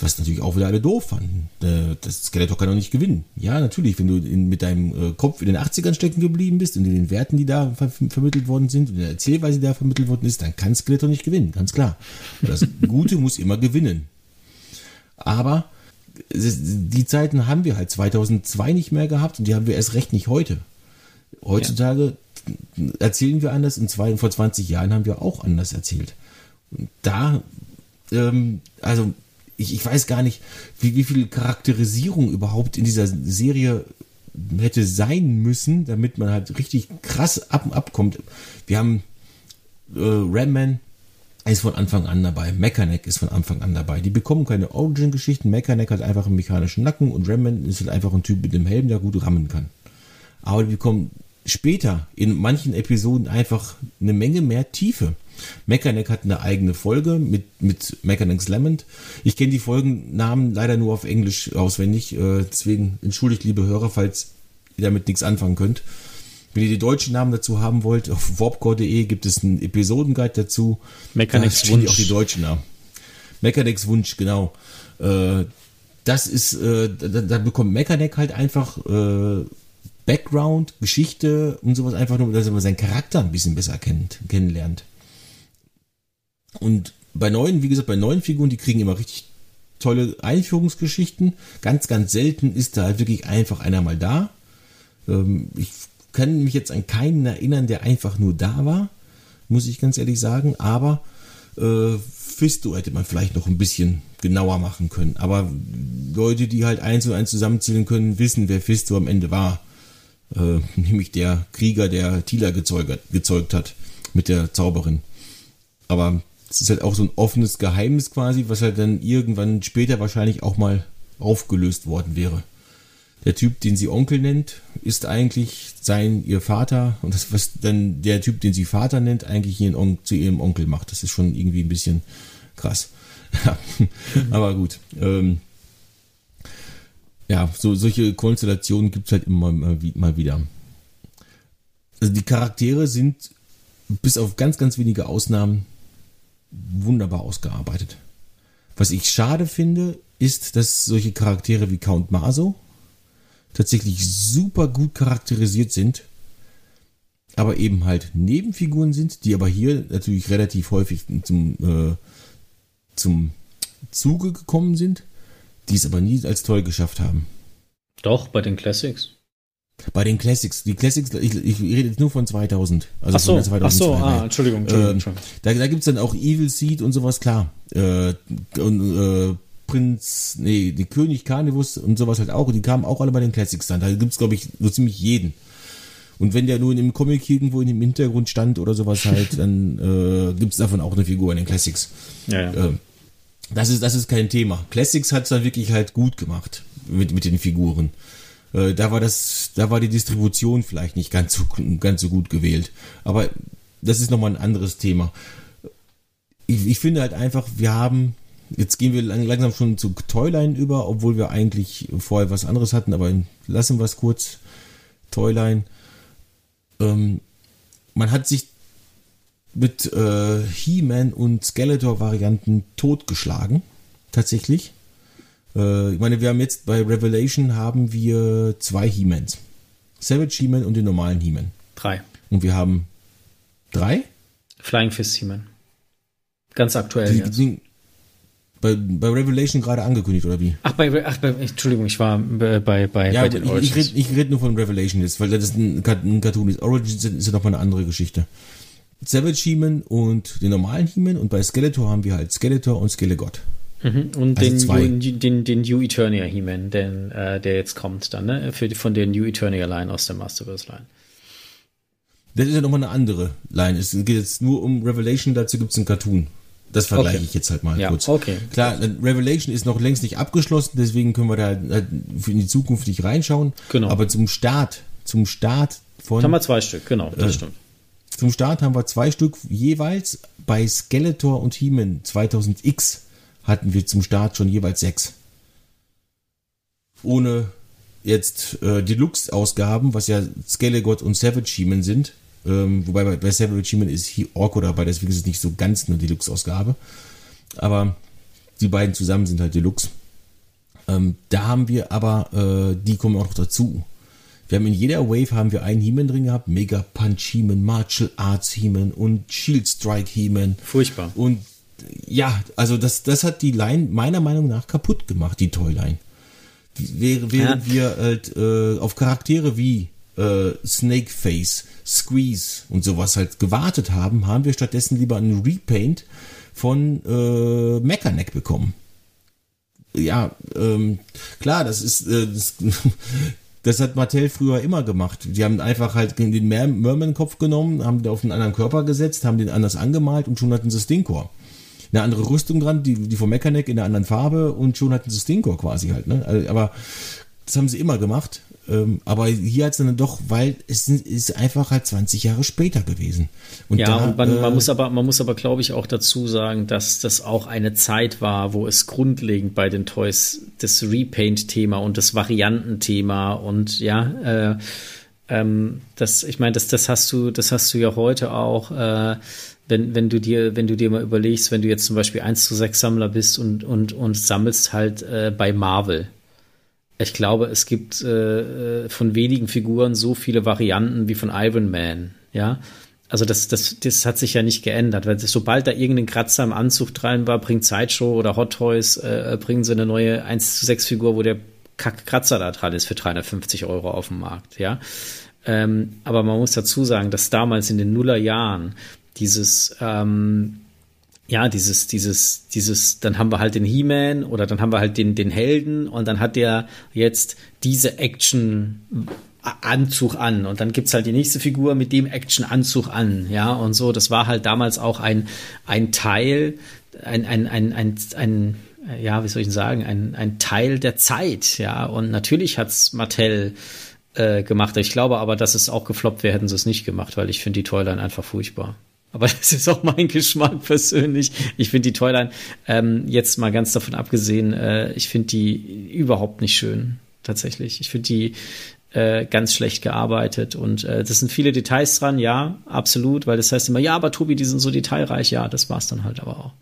Was natürlich auch wieder alle doof fanden. Äh, das Skeletor kann doch nicht gewinnen. Ja, natürlich, wenn du in, mit deinem äh, Kopf in den 80ern stecken geblieben bist und in den Werten, die da ver vermittelt worden sind und in der Erzählweise, die da vermittelt worden ist, dann kann Skeletor nicht gewinnen, ganz klar. Und das Gute muss immer gewinnen. Aber die Zeiten haben wir halt 2002 nicht mehr gehabt und die haben wir erst recht nicht heute. Heutzutage ja. erzählen wir anders und zwei, vor 20 Jahren haben wir auch anders erzählt. Und da, ähm, also ich, ich weiß gar nicht, wie, wie viel Charakterisierung überhaupt in dieser Serie hätte sein müssen, damit man halt richtig krass ab und abkommt. Wir haben äh, Ramman, ist von Anfang an dabei. Mechaneck ist von Anfang an dabei. Die bekommen keine Origin-Geschichten. Mechaneck hat einfach einen mechanischen Nacken und Ramman ist halt einfach ein Typ mit einem Helm, der gut rammen kann. Aber die bekommen später in manchen Episoden einfach eine Menge mehr Tiefe. Mechaneck hat eine eigene Folge mit, mit Mechanics Lament. Ich kenne die Folgennamen leider nur auf Englisch auswendig. Äh, deswegen entschuldigt, liebe Hörer, falls ihr damit nichts anfangen könnt. Wenn ihr die deutschen Namen dazu haben wollt, auf warpcore.de gibt es einen Episodenguide dazu. Mechanics da Wunsch. auch die deutschen Namen. Mechanics Wunsch, genau. Äh, das ist, äh, da, da, bekommt Mechanic halt einfach äh, Background, Geschichte und sowas einfach nur, dass er seinen Charakter ein bisschen besser kennt, kennenlernt. Und bei neuen, wie gesagt, bei neuen Figuren, die kriegen immer richtig tolle Einführungsgeschichten. Ganz, ganz selten ist da halt wirklich einfach einer mal da. Ähm, ich kann mich jetzt an keinen erinnern, der einfach nur da war, muss ich ganz ehrlich sagen. Aber äh, Fisto hätte man vielleicht noch ein bisschen genauer machen können. Aber Leute, die halt eins und eins zusammenzählen können, wissen, wer Fisto am Ende war. Äh, nämlich der Krieger, der Tila gezeugt, gezeugt hat mit der Zauberin. Aber es ist halt auch so ein offenes Geheimnis quasi, was halt dann irgendwann später wahrscheinlich auch mal aufgelöst worden wäre der Typ, den sie Onkel nennt, ist eigentlich sein, ihr Vater und das, was dann der Typ, den sie Vater nennt, eigentlich ihren On zu ihrem Onkel macht. Das ist schon irgendwie ein bisschen krass. Aber gut. Ähm, ja, so, solche Konstellationen gibt es halt immer mal, mal wieder. Also die Charaktere sind bis auf ganz, ganz wenige Ausnahmen wunderbar ausgearbeitet. Was ich schade finde, ist, dass solche Charaktere wie Count Maso, tatsächlich super gut charakterisiert sind, aber eben halt Nebenfiguren sind, die aber hier natürlich relativ häufig zum, äh, zum Zuge gekommen sind, die es aber nie als toll geschafft haben. Doch, bei den Classics. Bei den Classics. Die Classics, ich, ich rede jetzt nur von 2000. Also ach so, von 2002, ach so ah, Entschuldigung. Entschuldigung, äh, da da gibt es dann auch Evil Seed und sowas, klar. Äh, und, äh, Prinz, nee, die König Carnivus und sowas halt auch. Und die kamen auch alle bei den Classics dann. Da gibt es, glaube ich, so ziemlich jeden. Und wenn der nur in dem Comic irgendwo in dem Hintergrund stand oder sowas halt, dann äh, gibt es davon auch eine Figur in den Classics. Ja, ja. Äh, das ist, das ist kein Thema. Classics hat es dann wirklich halt gut gemacht mit, mit den Figuren. Äh, da war das, da war die Distribution vielleicht nicht ganz so, ganz so gut gewählt. Aber das ist nochmal ein anderes Thema. Ich, ich finde halt einfach, wir haben jetzt gehen wir langsam schon zu Toyline über, obwohl wir eigentlich vorher was anderes hatten, aber lassen wir es kurz. Toyline. Ähm, man hat sich mit äh, He-Man und Skeletor-Varianten totgeschlagen. Tatsächlich. Äh, ich meine, wir haben jetzt bei Revelation haben wir zwei He-Mans. Savage He-Man und den normalen He-Man. Drei. Und wir haben drei? Flying Fist He-Man. Ganz aktuell Die, jetzt. die, bei, bei Revelation gerade angekündigt, oder wie? Ach, bei, ach, bei, Entschuldigung, ich war bei, bei, bei, Ja, bei den ich, ich Origins. rede ich red nur von Revelation jetzt, weil das ein, ein Cartoon ist. Origins ist ja nochmal eine andere Geschichte. Savage He-Man und den normalen He-Man und bei Skeletor haben wir halt Skeletor und Skelegott. Mhm. Und Also den. New, den, den New Eternia He-Man, den, äh, der jetzt kommt dann, ne? Für, von der New Eternia Line aus der Masterverse Line. Das ist ja nochmal eine andere Line. Es geht jetzt nur um Revelation, dazu gibt es einen Cartoon. Das vergleiche Okay. ich jetzt halt mal Ja, kurz. okay. Klar, Revelation ist noch längst nicht abgeschlossen, deswegen können wir da halt für in die Zukunft nicht reinschauen. Genau. Aber zum Start, zum Start von Haben wir zwei Stück, genau, das Äh, stimmt. Zum Start haben wir zwei Stück jeweils. Bei Skeletor und He-Man 2000X hatten wir zum Start schon jeweils sechs. Ohne jetzt äh, Deluxe-Ausgaben, was ja Skelegott und Savage He-Man sind. Ähm, wobei bei, bei Savage He-Man ist He Orko dabei, deswegen ist es nicht so ganz eine Deluxe-Ausgabe. Aber die beiden zusammen sind halt Deluxe. Ähm, da haben wir aber, äh, die kommen auch noch dazu. Wir haben in jeder Wave haben wir einen He-Man drin gehabt, Mega Punch He-Man, Martial Arts He-Man und Shield Strike He-Man. Furchtbar. Und ja, also das, das hat die Line meiner Meinung nach kaputt gemacht, die Toyline. Während, während wir halt äh, auf Charaktere wie äh, Snakeface, Squeeze und sowas halt gewartet haben, haben wir stattdessen lieber einen Repaint von äh, Mechaneck bekommen. Ja, ähm, klar, das ist äh, das, das hat Mattel früher immer gemacht. Die haben einfach halt den Mer Merman-Kopf genommen, haben den auf einen anderen Körper gesetzt, haben den anders angemalt und schon hatten sie Stinkor. Eine andere Rüstung dran, die, die von Mechaneck in einer anderen Farbe und schon hatten sie Stinkor quasi halt. Ne? Also, Aber das haben sie immer gemacht. Ähm, aber hier hat es dann doch, weil es ist einfach halt 20 Jahre später gewesen. Und Ja, da, und man, äh, man muss aber, man muss aber, glaube ich, auch dazu sagen, dass das auch eine Zeit war, wo es grundlegend bei den Toys das Repaint-Thema und das Variantenthema und ja, äh, ähm, das, ich meine, das, das hast du, das hast du ja heute auch, äh, wenn, wenn du dir, wenn du dir mal überlegst, wenn du jetzt zum Beispiel 1 zu 6 Sammler bist und, und, und sammelst halt äh, bei Marvel. Ich glaube, es gibt äh, äh, von wenigen Figuren so viele Varianten wie von Iron Man, ja. Also das, das, das hat sich ja nicht geändert, weil sobald da irgendein Kratzer im Anzug drin war, bringt Sideshow oder Hot Toys, äh, bringen sie eine neue 1 zu 6 Figur, wo der Kack Kratzer da dran ist für 350 Euro auf dem Markt, ja. Ähm, aber man muss dazu sagen, dass damals in den Nullerjahren dieses ähm, ja, dieses, dieses, dieses, dann haben wir halt den He-Man oder dann haben wir halt den, den Helden und dann hat der jetzt diese Action-Anzug an und dann gibt's halt die nächste Figur mit dem Action-Anzug an, ja, und so. Das war halt damals auch ein, ein Teil, ein, ein, ein, ein, ein ja, wie soll ich sagen, ein, ein Teil der Zeit, ja, und natürlich hat's Mattel äh, gemacht. Ich glaube aber, dass es auch gefloppt wäre, hätten sie es nicht gemacht, weil ich finde die Toyline einfach furchtbar. Aber das ist auch mein Geschmack persönlich. Ich finde die Toyline, ähm, jetzt mal ganz davon abgesehen, äh, ich finde die überhaupt nicht schön, tatsächlich. Ich finde die äh, ganz schlecht gearbeitet und äh, das sind viele Details dran, ja, absolut, weil das heißt immer, ja, aber Tobi, die sind so detailreich, ja, das war's dann halt aber auch.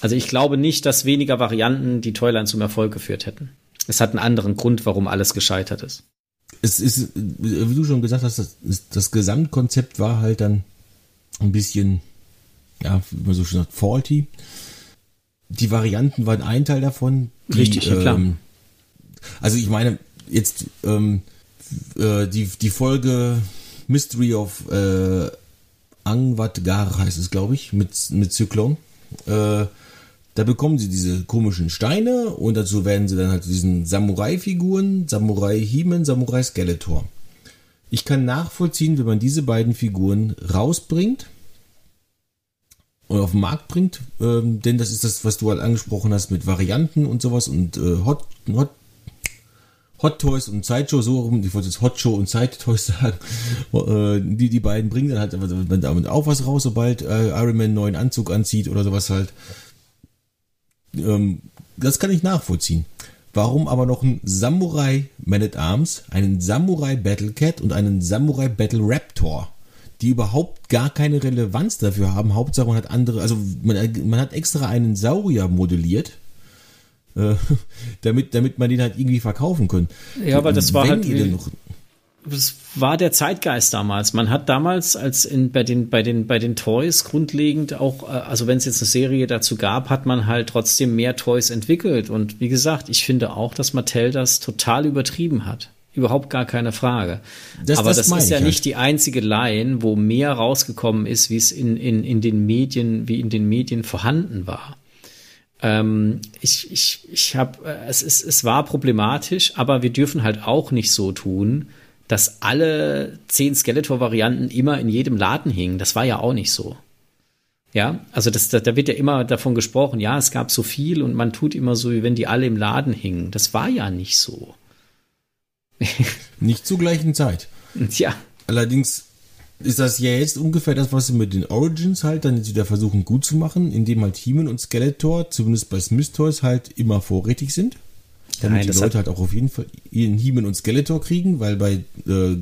Also ich glaube nicht, dass weniger Varianten die Toyline zum Erfolg geführt hätten. Es hat einen anderen Grund, warum alles gescheitert ist. es ist, wie du schon gesagt hast, das, das Gesamtkonzept war halt dann ein bisschen, ja, wie man so schön sagt, faulty. Die Varianten waren ein Teil davon. Die, Richtig, ja, klar. Ähm, also ich meine, jetzt ähm, äh, die, die Folge Mystery of äh, Angvatgar heißt es, glaube ich, mit, mit Zyklon. Äh, da bekommen sie diese komischen Steine und dazu werden sie dann halt zu diesen Samurai-Figuren, Samurai He-Man, Samurai Skeletor. Ich kann nachvollziehen, wenn man diese beiden Figuren rausbringt und auf den Markt bringt, ähm, denn das ist das, was du halt angesprochen hast mit Varianten und sowas und äh, Hot, Hot, Hot Toys und Sideshow, so rum, ich wollte jetzt Hot Show und Side Toys sagen, äh, die, die beiden bringen dann halt damit auch was raus, sobald äh, Iron Man einen neuen Anzug anzieht oder sowas halt. Ähm, das kann ich nachvollziehen. Warum aber noch ein Samurai Man at Arms, einen Samurai Battle Cat und einen Samurai Battle Raptor, die überhaupt gar keine Relevanz dafür haben. Hauptsache man hat andere, also man, man hat extra einen Saurier modelliert, äh, damit, damit man den halt irgendwie verkaufen kann. Ja, aber das war Wenn halt. Noch, das war der Zeitgeist damals. Man hat damals als in, bei den, bei den, bei den Toys grundlegend auch, äh, also wenn es jetzt eine Serie dazu gab, hat man halt trotzdem mehr Toys entwickelt. Und wie gesagt, ich finde auch, dass Mattel das total übertrieben hat. Überhaupt gar keine Frage. Das, Aber das, das ist ja halt. nicht die einzige Line, wo mehr rausgekommen ist, wie es in, in, in den Medien, wie in den Medien vorhanden war. Ähm, ich, ich, ich habe, äh, es ist, es war problematisch, aber wir dürfen halt auch nicht so tun, dass alle zehn Skeletor-Varianten immer in jedem Laden hingen. Das war ja auch nicht so. Ja, also das, da, da wird ja immer davon gesprochen, ja, es gab so viel und man tut immer so, wie wenn die alle im Laden hingen. Das war ja nicht so. nicht zur gleichen Zeit. Tja. Allerdings ist das ja jetzt ungefähr das, was sie mit den Origins halt dann wieder versuchen gut zu machen, indem halt He-Man und Skeletor, zumindest bei Smith Toys, halt immer vorrätig sind. Damit Nein, die Leute halt auch auf jeden Fall ihren He-Man und Skeletor kriegen, weil bei äh,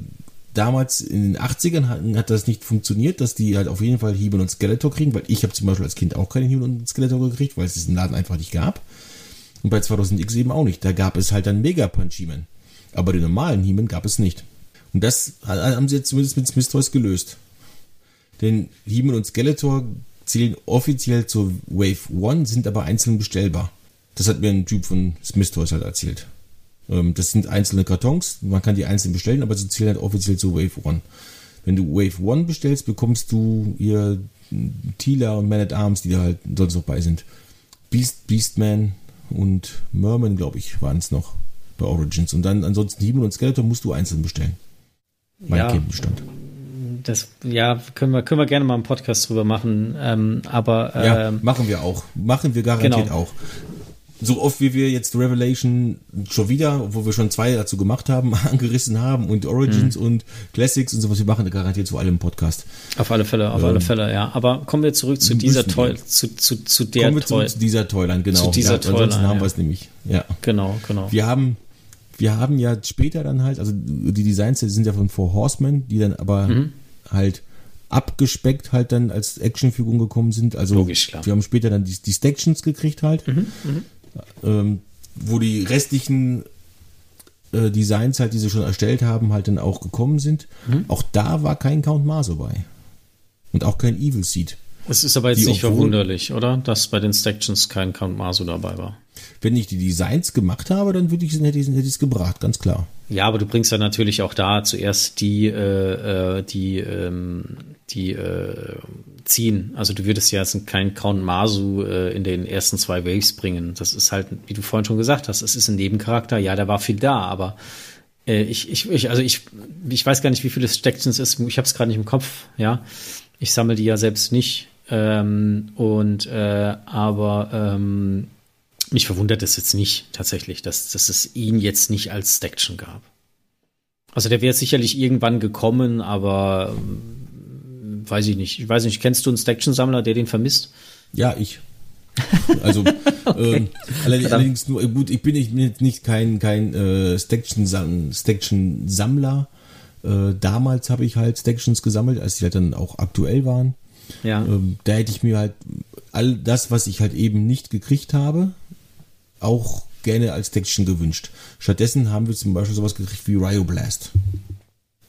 damals in den 80ern hat, hat, das nicht funktioniert, dass die halt auf jeden Fall He-Man und Skeletor kriegen, weil ich habe zum Beispiel als Kind auch keine He-Man und Skeletor gekriegt, weil es diesen Laden einfach nicht gab. Und bei 2000X eben auch nicht. Da gab es halt dann Mega Punch He-Man. Aber den normalen He-Man gab es nicht. Und das haben sie jetzt zumindest mit Smith Toys gelöst. Denn He-Man und Skeletor zählen offiziell zur Wave 1, sind aber einzeln bestellbar. Das hat mir ein Typ von Smith Toys halt erzählt. Ähm, das sind einzelne Kartons, man kann die einzeln bestellen, aber sie zählen halt offiziell zu Wave 1. Wenn du Wave 1 bestellst, bekommst du ihr Tila und Man at Arms, die da halt sonst noch bei sind. Beast, Beastman und Merman, glaube ich, waren es noch bei Origins. Und dann ansonsten Demon und Skeletor musst du einzeln bestellen. Mein ja, Kenntnisstand. Das, ja, können wir, können wir gerne mal einen Podcast drüber machen. Ähm, aber ähm, ja, machen wir auch. Machen wir garantiert genau. auch so oft wie wir jetzt Revelation schon wieder, wo wir schon zwei dazu gemacht haben, angerissen haben und Origins mhm. und Classics und sowas, wir machen garantiert zu allem Podcast. Auf alle Fälle, auf ähm, alle Fälle, ja. Aber kommen wir zurück zu dieser Toy, zu, zu, zu der Kommen wir Toy. zu dieser Toyline, genau. Zu dieser ja, ansonsten haben ja. wir es nämlich, ja. Genau, genau. Wir haben, wir haben ja später dann halt, also die Designs sind ja von Four Horsemen, die dann aber mhm. halt abgespeckt halt dann als Actionfiguren gekommen sind. Also Logisch, klar. wir haben später dann die, die Stactions gekriegt halt. Mhm, mh ähm, wo die restlichen äh, Designs halt, die sie schon erstellt haben, halt dann auch gekommen sind. Mhm. Auch da war kein Count Maso bei. Und auch kein Evil Seed. Es ist aber jetzt die, nicht verwunderlich, oder? Dass bei den Stactions kein Count Maso dabei war. Wenn ich die Designs gemacht habe, dann würde ich, hätte ich es gebracht, ganz klar. Ja, aber du bringst ja natürlich auch da zuerst die, äh, äh, die, ähm, die äh, ziehen. Also du würdest ja jetzt keinen Count Masu äh, in den ersten zwei Waves bringen. Das ist halt, wie du vorhin schon gesagt hast, es ist ein Nebencharakter. Ja, der war viel da, aber äh, ich, ich, also ich, ich weiß gar nicht, wie viele Stactions es ist. Ich habe es gerade nicht im Kopf. Ja, ich sammle die ja selbst nicht. Ähm, und äh, aber ähm, mich verwundert es jetzt nicht tatsächlich, dass, dass es ihn jetzt nicht als Staction gab. Also der wäre sicherlich irgendwann gekommen, aber ähm, weiß ich nicht. Ich weiß nicht, kennst du einen Staction-Sammler, der den vermisst? Ja, ich. Also okay. ähm, allerdings nur gut, ich bin nicht, nicht kein kein äh, Staction Staction. Äh, damals habe ich halt Stactions gesammelt, als die halt dann auch aktuell waren. Ja. Ähm, da hätte ich mir halt all das, was ich halt eben nicht gekriegt habe, auch gerne als Textchen gewünscht. Stattdessen haben wir zum Beispiel sowas gekriegt wie Ryo Blast,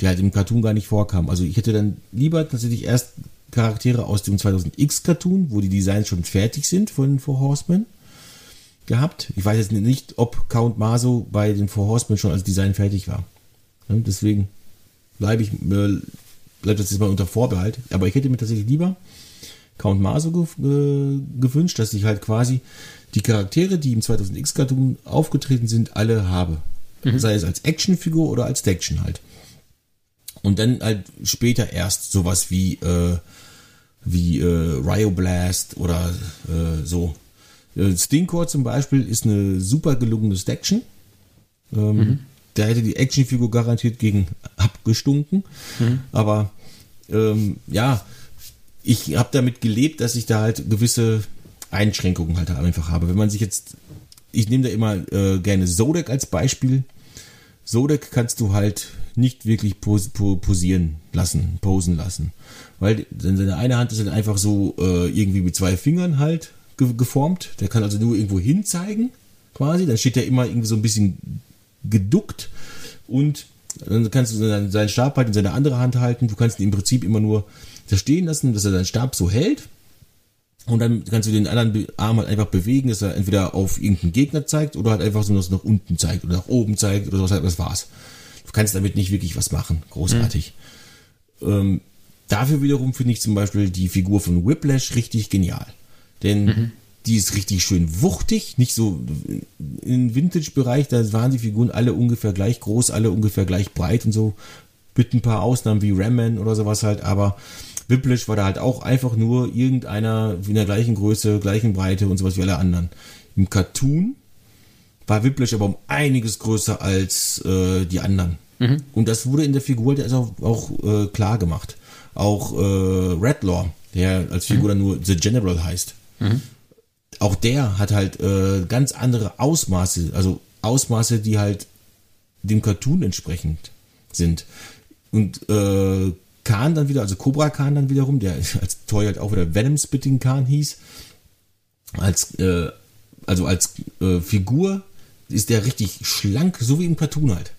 der halt im Cartoon gar nicht vorkam. Also ich hätte dann lieber tatsächlich erst Charaktere aus dem 2000X Cartoon, wo die Designs schon fertig sind von Four Horsemen, gehabt. Ich weiß jetzt nicht, ob Count Maso bei den Four Horsemen schon als Design fertig war. deswegen bleibe ich, äh, bleibt das jetzt mal unter Vorbehalt. Aber ich hätte mir tatsächlich lieber Count Maso ge gewünscht, dass ich halt quasi die Charaktere, die im 2000X Cartoon aufgetreten sind, alle habe. Mhm. Sei es als Actionfigur oder als Action halt. Und dann halt später erst sowas wie, äh, wie äh, Ryo Blast oder äh, so. Äh, Stinkor zum Beispiel ist eine super gelungene Action. Ähm, mhm. Da hätte die Actionfigur garantiert gegen abgestunken. Mhm. Aber ähm, ja, ich habe damit gelebt, dass ich da halt gewisse Einschränkungen halt einfach habe. Wenn man sich jetzt, ich nehme da immer äh, gerne Zodek als Beispiel. Zodek kannst du halt nicht wirklich pos posieren lassen, posen lassen. Weil seine eine Hand ist halt einfach so äh, irgendwie mit zwei Fingern halt ge geformt. Der kann also nur irgendwo hin zeigen, quasi. Dann steht er immer irgendwie so ein bisschen geduckt und dann kannst du seinen Stab halt in seine andere Hand halten. Du kannst ihn im Prinzip immer nur da stehen lassen, dass er seinen Stab so hält. Und dann kannst du den anderen Arm halt einfach bewegen, dass er entweder auf irgendeinen Gegner zeigt oder halt einfach so nach unten zeigt oder nach oben zeigt oder sowas halt, das war's. Du kannst damit nicht wirklich was machen. Großartig. Mhm. Ähm, dafür wiederum finde ich zum Beispiel die Figur von Whiplash richtig genial. Denn mhm. die ist richtig schön wuchtig, nicht so im Vintage-Bereich, da waren die Figuren alle ungefähr gleich groß, alle ungefähr gleich breit und so. Mit ein paar Ausnahmen wie Ramman oder sowas halt, aber Whiplash war da halt auch einfach nur irgendeiner in der gleichen Größe, gleichen Breite und sowas wie alle anderen. Im Cartoon war Whiplash aber um einiges größer als äh, die anderen. Mhm. Und das wurde in der Figur halt auch, auch äh, klar gemacht. Auch äh, Redlaw, der als Figur mhm. dann nur The General heißt. Mhm. Auch der hat halt äh, ganz andere Ausmaße, also Ausmaße, die halt dem Cartoon entsprechend sind. Und äh, Khan dann wieder, also Cobra Khan dann wiederum, der als Toy halt auch wieder Venom Spitting Khan hieß, als, äh, also als äh, Figur ist der richtig schlank, so wie im Cartoon halt.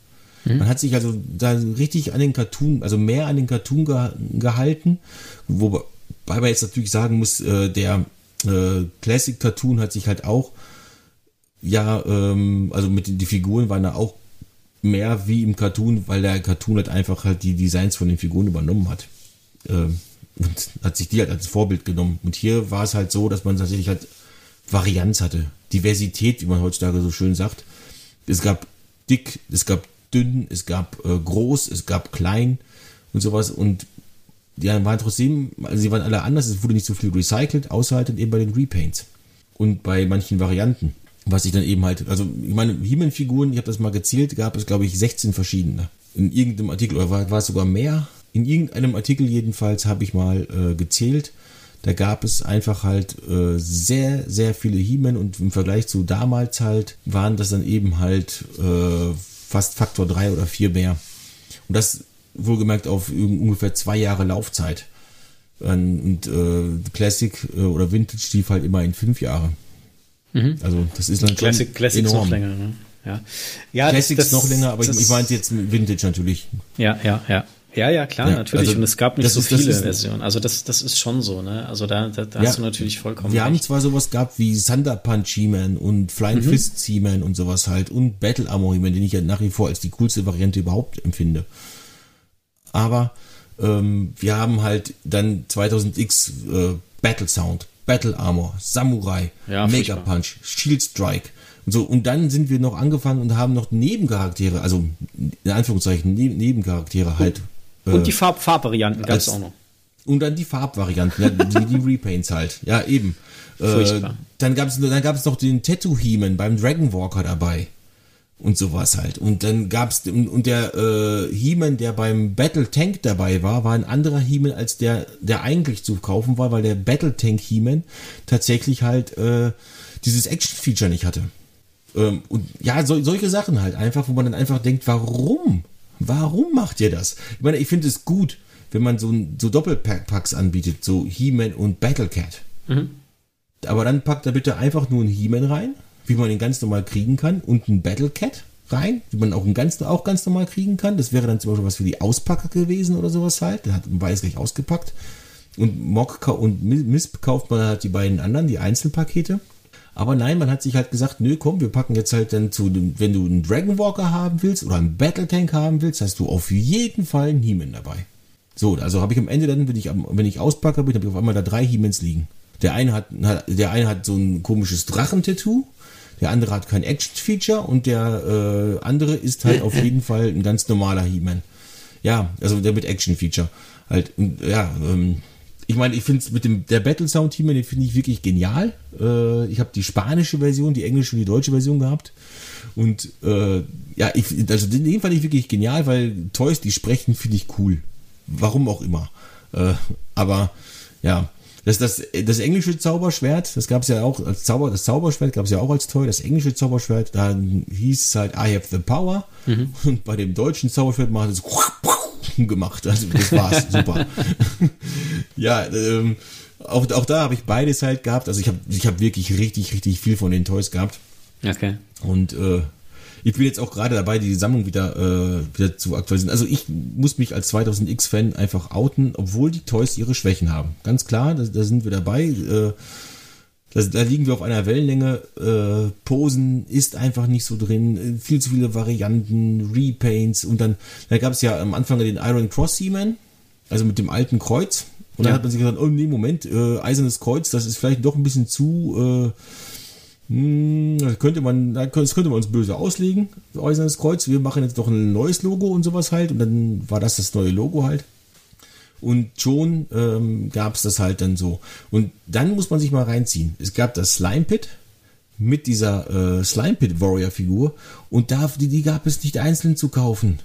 Mhm. Man hat sich also da richtig an den Cartoon, also mehr an den Cartoon ge gehalten, wobei man jetzt natürlich sagen muss, äh, der äh, Classic Cartoon hat sich halt auch, ja, ähm, also mit den die Figuren waren da auch mehr wie im Cartoon, weil der Cartoon halt einfach halt die Designs von den Figuren übernommen hat. Ähm, und hat sich die halt als Vorbild genommen. Und hier war es halt so, dass man tatsächlich halt Varianz hatte. Diversität, wie man heutzutage so schön sagt. Es gab dick, es gab dünn, es gab äh, groß, es gab klein und sowas. Und die waren trotzdem, also sie waren alle anders, es wurde nicht so viel recycelt, außer halt eben bei den Repaints. Und bei manchen Varianten was ich dann eben halt, also ich meine, He-Man-Figuren, ich habe das mal gezählt, gab es glaube ich 16 verschiedene. In irgendeinem Artikel, oder war, war es sogar mehr? In irgendeinem Artikel jedenfalls habe ich mal äh, gezählt. Da gab es einfach halt äh, sehr, sehr viele He-Man und im Vergleich zu damals halt waren das dann eben halt äh, fast Faktor 3 oder 4 mehr. Und das wohlgemerkt auf ungefähr zwei Jahre Laufzeit. Und äh, Classic äh, oder Vintage lief halt immer in fünf Jahre. Mhm. Also das ist dann Classic, Classic enorm. noch länger. Ne? Ja, ja Classics das, noch länger, aber ich, ich meinte jetzt Vintage natürlich. Ja, ja, ja. Ja, ja, klar, ja, natürlich. Also, und es gab nicht so ist, viele ist, Versionen. Also das, das ist schon so, ne? Also da, da, da ja, hast du natürlich vollkommen Wir recht. haben zwar sowas gehabt wie Thunder Punch He-Man und Flying mhm. Fist He-Man und sowas halt und Battle Armor He-Man, den ich ja nach wie vor als die coolste Variante überhaupt empfinde. Aber ähm, wir haben halt dann 2000X äh, Battle Sound, Battle Armor, Samurai, ja, Mega furchtbar. Punch, Shield Strike. Und so, und dann sind wir noch angefangen und haben noch Nebencharaktere, also in Anführungszeichen ne Nebencharaktere halt. Und äh, die Farb Farbvarianten gab es auch noch. Und dann die Farbvarianten, ja, die, die Repaints halt. Ja, eben. Äh, dann gab es dann gab's noch den Tattoo Heman beim Dragon Walker dabei und sowas halt. Und dann gab's und der äh, He-Man, der beim Battle Tank dabei war, war ein anderer He-Man als der, der eigentlich zu kaufen war, weil der Battle Tank He-Man tatsächlich halt äh, dieses Action-Feature nicht hatte. Ähm, und ja, so, solche Sachen halt einfach, wo man dann einfach denkt, warum? Warum macht ihr das? Ich meine, ich finde es gut, wenn man so, so Doppelpacks anbietet, so He-Man und Battle Cat. Mhm. Aber dann packt er bitte einfach nur einen He-Man rein wie man ihn ganz normal kriegen kann und ein Battle Cat rein, wie man auch, ganz, auch ganz normal kriegen kann. Das wäre dann zum Beispiel was für die Auspacker gewesen oder sowas halt. Der hat weiß gleich ausgepackt. Und Mock und Misp kauft man halt die beiden anderen, die Einzelpakete. Aber nein, man hat sich halt gesagt, nö, komm, wir packen jetzt halt dann zu, wenn du einen Dragon Walker haben willst oder einen Battle Tank haben willst, hast du auf jeden Fall einen He-Man dabei. So, also habe ich am Ende dann, wenn ich, wenn ich auspacke, habe ich auf einmal da drei He-Mans liegen. Der eine hat, der eine hat so ein komisches Drachentattoo der andere hat kein Action-Feature und der äh, andere ist halt auf jeden Fall ein ganz normaler He-Man. Ja, also der mit Action-Feature. Halt, ja, ähm, ich meine, ich finde es mit dem der Battle Sound He-Man, den finde ich wirklich genial. Äh, ich habe die spanische Version, die englische und die deutsche Version gehabt. Und äh, ja, ich, also den fand ich wirklich genial, weil Toys, die sprechen, finde ich cool. Warum auch immer. Äh, aber ja, Das, das, das englische Zauberschwert, das gab es ja auch als Zauber, das Zauberschwert gab es ja auch als Toy, das englische Zauberschwert, da hieß es halt I have the power. Mhm. Und bei dem deutschen Zauberschwert macht es gemacht. Also das war's, super. ja, ähm, auch, auch da habe ich beides halt gehabt. Also ich habe ich hab wirklich richtig, richtig viel von den Toys gehabt. Okay. Und äh, ich bin jetzt auch gerade dabei, die Sammlung wieder, äh, wieder zu aktualisieren. Also ich muss mich als 2000X-Fan einfach outen, obwohl die Toys ihre Schwächen haben. Ganz klar, da, da sind wir dabei. Äh, da, da, liegen wir auf einer Wellenlänge. Äh, Posen ist einfach nicht so drin. Viel zu viele Varianten, Repaints. Und dann, da gab es ja am Anfang den Iron Cross Seaman, also mit dem alten Kreuz. Und dann ja. hat man sich gesagt, oh nee, Moment, äh, eisernes Kreuz, das ist vielleicht doch ein bisschen zu... Äh, hm, das könnte man, das könnte man uns böse auslegen, Eisernes Kreuz. Wir machen jetzt doch ein neues Logo und sowas halt. Und dann war das das neue Logo halt. Und schon ähm, gab es das halt dann so. Und dann muss man sich mal reinziehen. Es gab das Slime Pit mit dieser äh, Slime Pit Warrior Figur. Und da, die, die gab es nicht einzeln zu kaufen.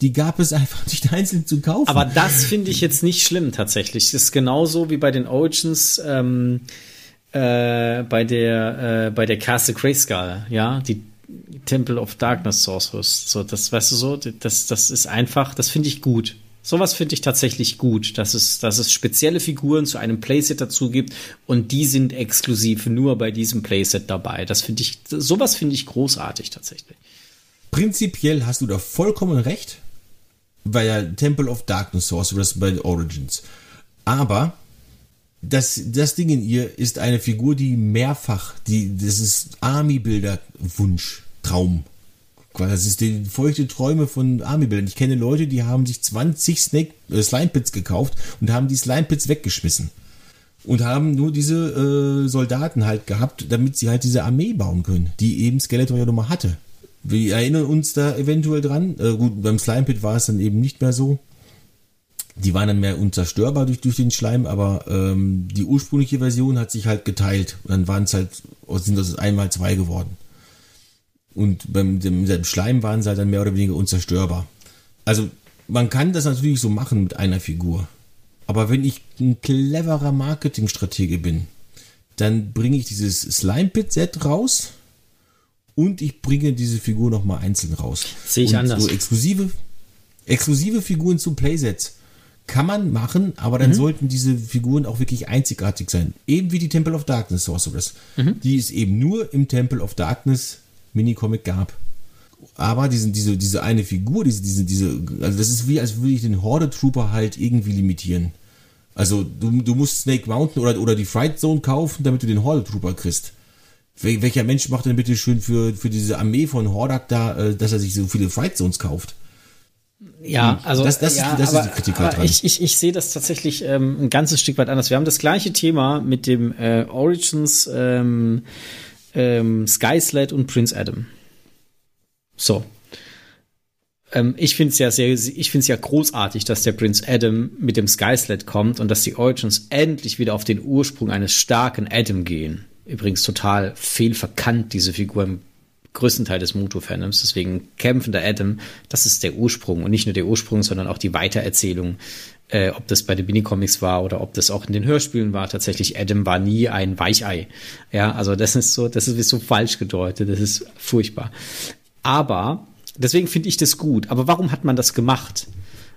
Die gab es einfach nicht einzeln zu kaufen. Aber das finde ich jetzt nicht schlimm tatsächlich. Das ist genauso wie bei den Origins. Ähm äh, bei der äh, bei der Castle Grayskull, ja, die Temple of Darkness Sorceress. So, das weißt du so, das, das ist einfach, das finde ich gut. Sowas finde ich tatsächlich gut, dass es, dass es spezielle Figuren zu einem Playset dazu gibt und die sind exklusiv nur bei diesem Playset dabei. Das finde ich, sowas finde ich großartig tatsächlich. Prinzipiell hast du da vollkommen recht, bei der Temple of Darkness Sorceress bei Origins. Aber das, das Ding in ihr ist eine Figur, die mehrfach, die, das ist Army-Bilder, Wunsch, Das ist die feuchte Träume von Army-Bildern. Ich kenne Leute, die haben sich 20 Snake, äh, Slime-Pits gekauft und haben die Slime-Pits weggeschmissen. Und haben nur diese äh, Soldaten halt gehabt, damit sie halt diese Armee bauen können, die eben Skeletor ja nochmal hatte. Wir erinnern uns da eventuell dran. Äh, gut, beim Slime-Pit war es dann eben nicht mehr so. Die waren dann mehr unzerstörbar durch, durch den Schleim, aber ähm, die ursprüngliche Version hat sich halt geteilt. Dann waren es halt, sind das einmal zwei geworden. Und beim dem, Schleim waren sie halt dann mehr oder weniger unzerstörbar. Also man kann das natürlich so machen mit einer Figur. Aber wenn ich ein cleverer Marketingstratege bin, dann bringe ich dieses Slime Pit Set raus und ich bringe diese Figur nochmal einzeln raus. Sehe ich und anders. So exklusive, exklusive Figuren zu Playsets kann man machen, aber dann mhm. sollten diese Figuren auch wirklich einzigartig sein. Eben wie die Temple of Darkness Sorceress, mhm. die es eben nur im Temple of Darkness Minicomic gab. Aber diese, diese, diese eine Figur, diese, diese, diese, also das ist wie, als würde ich den Horde Trooper halt irgendwie limitieren. Also du, du musst Snake Mountain oder, oder die Fright Zone kaufen, damit du den Horde Trooper kriegst. Wel, welcher Mensch macht denn bitte schön für, für diese Armee von Hordak da, äh, dass er sich so viele Fright Zones kauft? Ja, hm. also das, das, ja, das aber, ist die Kritik halt dran. Ich, ich, ich sehe das tatsächlich ähm, ein ganzes Stück weit anders. Wir haben das gleiche Thema mit dem äh, Origins, ähm, ähm, Sky Sled und Prince Adam. So. Ähm, ich finde es ja sehr, ich finde es ja großartig, dass der Prince Adam mit dem Sky Sled kommt und dass die Origins endlich wieder auf den Ursprung eines starken Adam gehen. Übrigens total fehlverkannt, diese Figur im größten Teil des Muto-Fandoms. Deswegen kämpfender Adam, das ist der Ursprung und nicht nur der Ursprung, sondern auch die Weitererzählung, äh, ob das bei den Minicomics war oder ob das auch in den Hörspielen war. Tatsächlich, Adam war nie ein Weichei. Ja, also das ist so, das ist so falsch gedeutet. Das ist furchtbar. Aber deswegen finde ich das gut. Aber warum hat man das gemacht?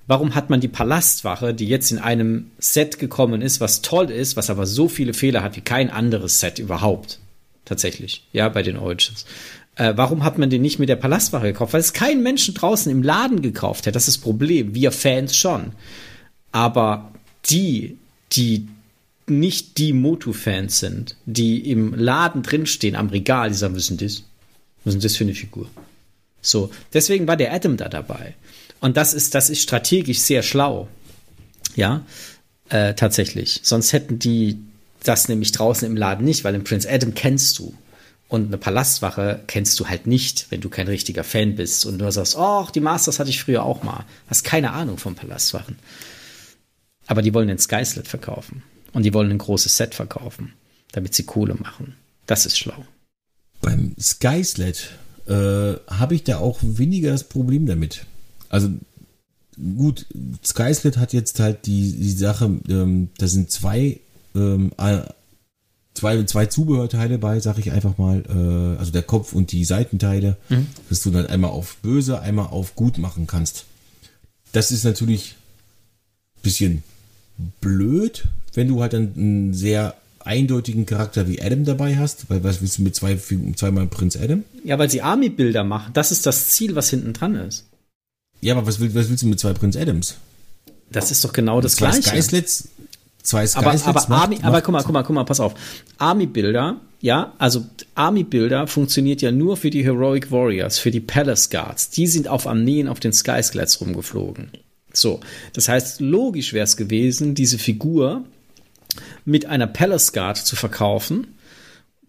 Warum hat man die Palastwache, die jetzt in einem Set gekommen ist, was toll ist, was aber so viele Fehler hat wie kein anderes Set überhaupt? Tatsächlich, ja, bei den Origins. Äh, warum hat man den nicht mit der Palastwache gekauft? Weil es kein Menschen draußen im Laden gekauft hat. Das ist das Problem. Wir Fans schon. Aber die, die nicht die Motu-Fans sind, die im Laden drinstehen, am Regal, die sagen, was ist denn das? Was ist denn das für eine Figur? So, deswegen war der Adam da dabei. Und das ist, das ist strategisch sehr schlau. Ja, äh, tatsächlich. Sonst hätten die das nämlich draußen im Laden nicht, weil den Prince Adam kennst du. Und eine Palastwache kennst du halt nicht, wenn du kein richtiger Fan bist und nur sagst, oh, die Masters hatte ich früher auch mal. Hast keine Ahnung von Palastwachen. Aber die wollen den Skyslet verkaufen. Und die wollen ein großes Set verkaufen, damit sie Kohle machen. Das ist schlau. Beim Skyslet äh, habe ich da auch weniger das Problem damit. Also gut, Skyslet hat jetzt halt die, die Sache, ähm, da sind zwei ähm, zwei, zwei Zubehörteile bei, sag ich einfach mal, äh, also der Kopf und die Seitenteile, mhm. dass du dann einmal auf böse, einmal auf gut machen kannst. Das ist natürlich ein bisschen blöd, wenn du halt dann einen sehr eindeutigen Charakter wie Adam dabei hast, weil was willst du mit zwei, zweimal Prinz Adam? Ja, weil sie Army-Bilder machen. Das ist das Ziel, was hinten dran ist. Ja, aber was, will, was willst du mit zwei Prinz Adams? Das ist doch genau das Gleiche. Skyslets, zwei aber, aber, macht, Army, aber guck mal, guck mal, guck mal, pass auf. Army-Bilder, ja, also Army-Bilder funktioniert ja nur für die Heroic Warriors, für die Palace Guards. Die sind auf Armeen auf den Skyskelets rumgeflogen. So, das heißt, logisch wäre es gewesen, diese Figur mit einer Palace Guard zu verkaufen,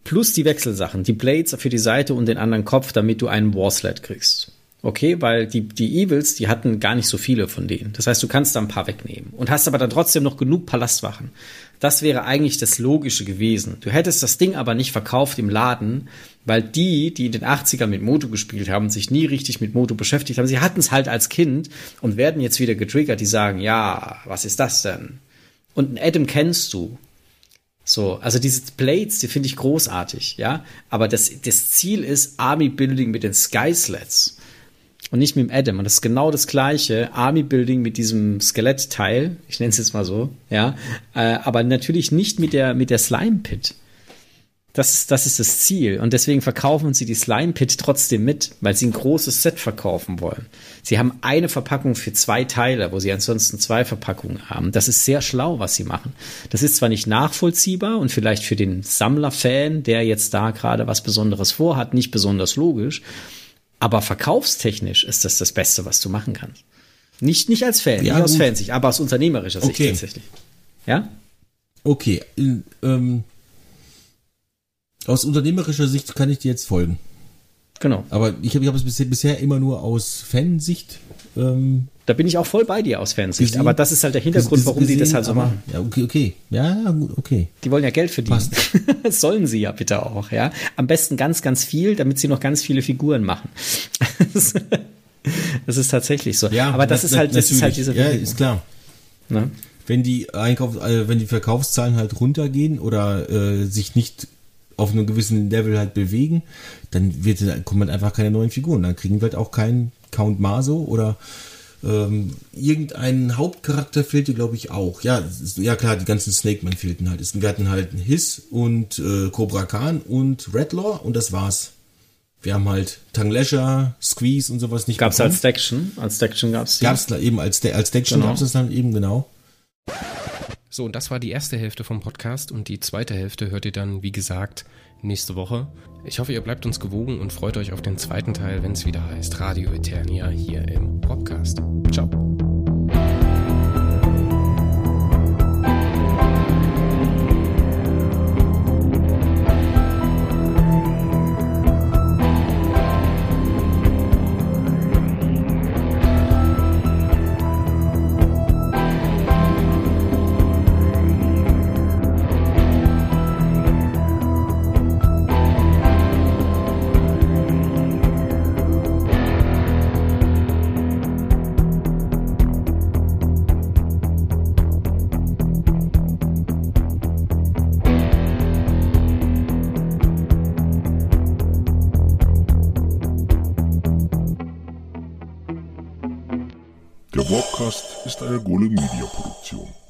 plus die Wechselsachen, die Blades für die Seite und den anderen Kopf, damit du einen Warsled kriegst. Okay, weil die, die Evils, die hatten gar nicht so viele von denen. Das heißt, du kannst da ein paar wegnehmen und hast aber dann trotzdem noch genug Palastwachen. Das wäre eigentlich das Logische gewesen. Du hättest das Ding aber nicht verkauft im Laden, weil die, die in den 80ern mit Moto gespielt haben, sich nie richtig mit Moto beschäftigt haben. Sie hatten es halt als Kind und werden jetzt wieder getriggert, die sagen, ja, was ist das denn? Und einen Adam kennst du. So, also diese Blades, die finde ich großartig, ja. Aber das, das Ziel ist Army Building mit den Sky Slats und nicht mit dem Adam. Und das ist genau das gleiche Army Building mit diesem Skelettteil, ich nenne es jetzt mal so, ja, äh, aber natürlich nicht mit der mit der Slime Pit. Das das ist das Ziel. Und deswegen verkaufen sie die Slime Pit trotzdem mit, weil sie ein großes Set verkaufen wollen. Sie haben eine Verpackung für zwei Teile, wo sie ansonsten zwei Verpackungen haben. Das ist sehr schlau, was sie machen. Das ist zwar nicht nachvollziehbar und vielleicht für den Sammlerfan, der jetzt da gerade was Besonderes vorhat, nicht besonders logisch. Aber verkaufstechnisch ist das das Beste, was du machen kannst. Nicht, nicht als Fan, ja, nicht aus Fansicht, aber aus unternehmerischer Sicht okay. tatsächlich. Ja? Okay. Ähm, aus unternehmerischer Sicht kann ich dir jetzt folgen. Genau. Aber ich habe ich hab es bisher, bisher immer nur aus Fansicht ähm, da bin ich auch voll bei dir aus Fansicht. aber das ist halt der Hintergrund, warum gesehen, die das halt so machen. Ja, okay, okay. Ja, okay. Die wollen ja Geld verdienen. das sollen sie ja bitte auch, ja. Am besten ganz, ganz viel, damit sie noch ganz viele Figuren machen. das ist tatsächlich so. Ja, aber das, ist halt, das ist halt diese. Ja, ist klar. Na? Wenn die Einkauf, äh, wenn die Verkaufszahlen halt runtergehen oder äh, sich nicht auf einem gewissen Level halt bewegen, dann wird, kommt man einfach keine neuen Figuren. Dann kriegen wir halt auch keinen Count Maso oder ähm, irgendein Hauptcharakter fehlte, glaube ich, auch. Ja, ja klar, die ganzen Snake-Man fehlten halt. Wir hatten halt Hiss und äh, Cobra Khan und Redlaw und das war's. Wir haben halt Tanglesha, Squeeze und sowas nicht Gab's bekommen. als Dection? Als Dection gab's die? Gab's eben als, als Dection genau. gab's es dann eben, genau. So, und das war die erste Hälfte vom Podcast und die zweite Hälfte hört ihr dann, wie gesagt, nächste Woche. Ich hoffe, ihr bleibt uns gewogen und freut euch auf den zweiten Teil, wenn es wieder heißt Radio Eternia hier im Podcast. Ciao. Der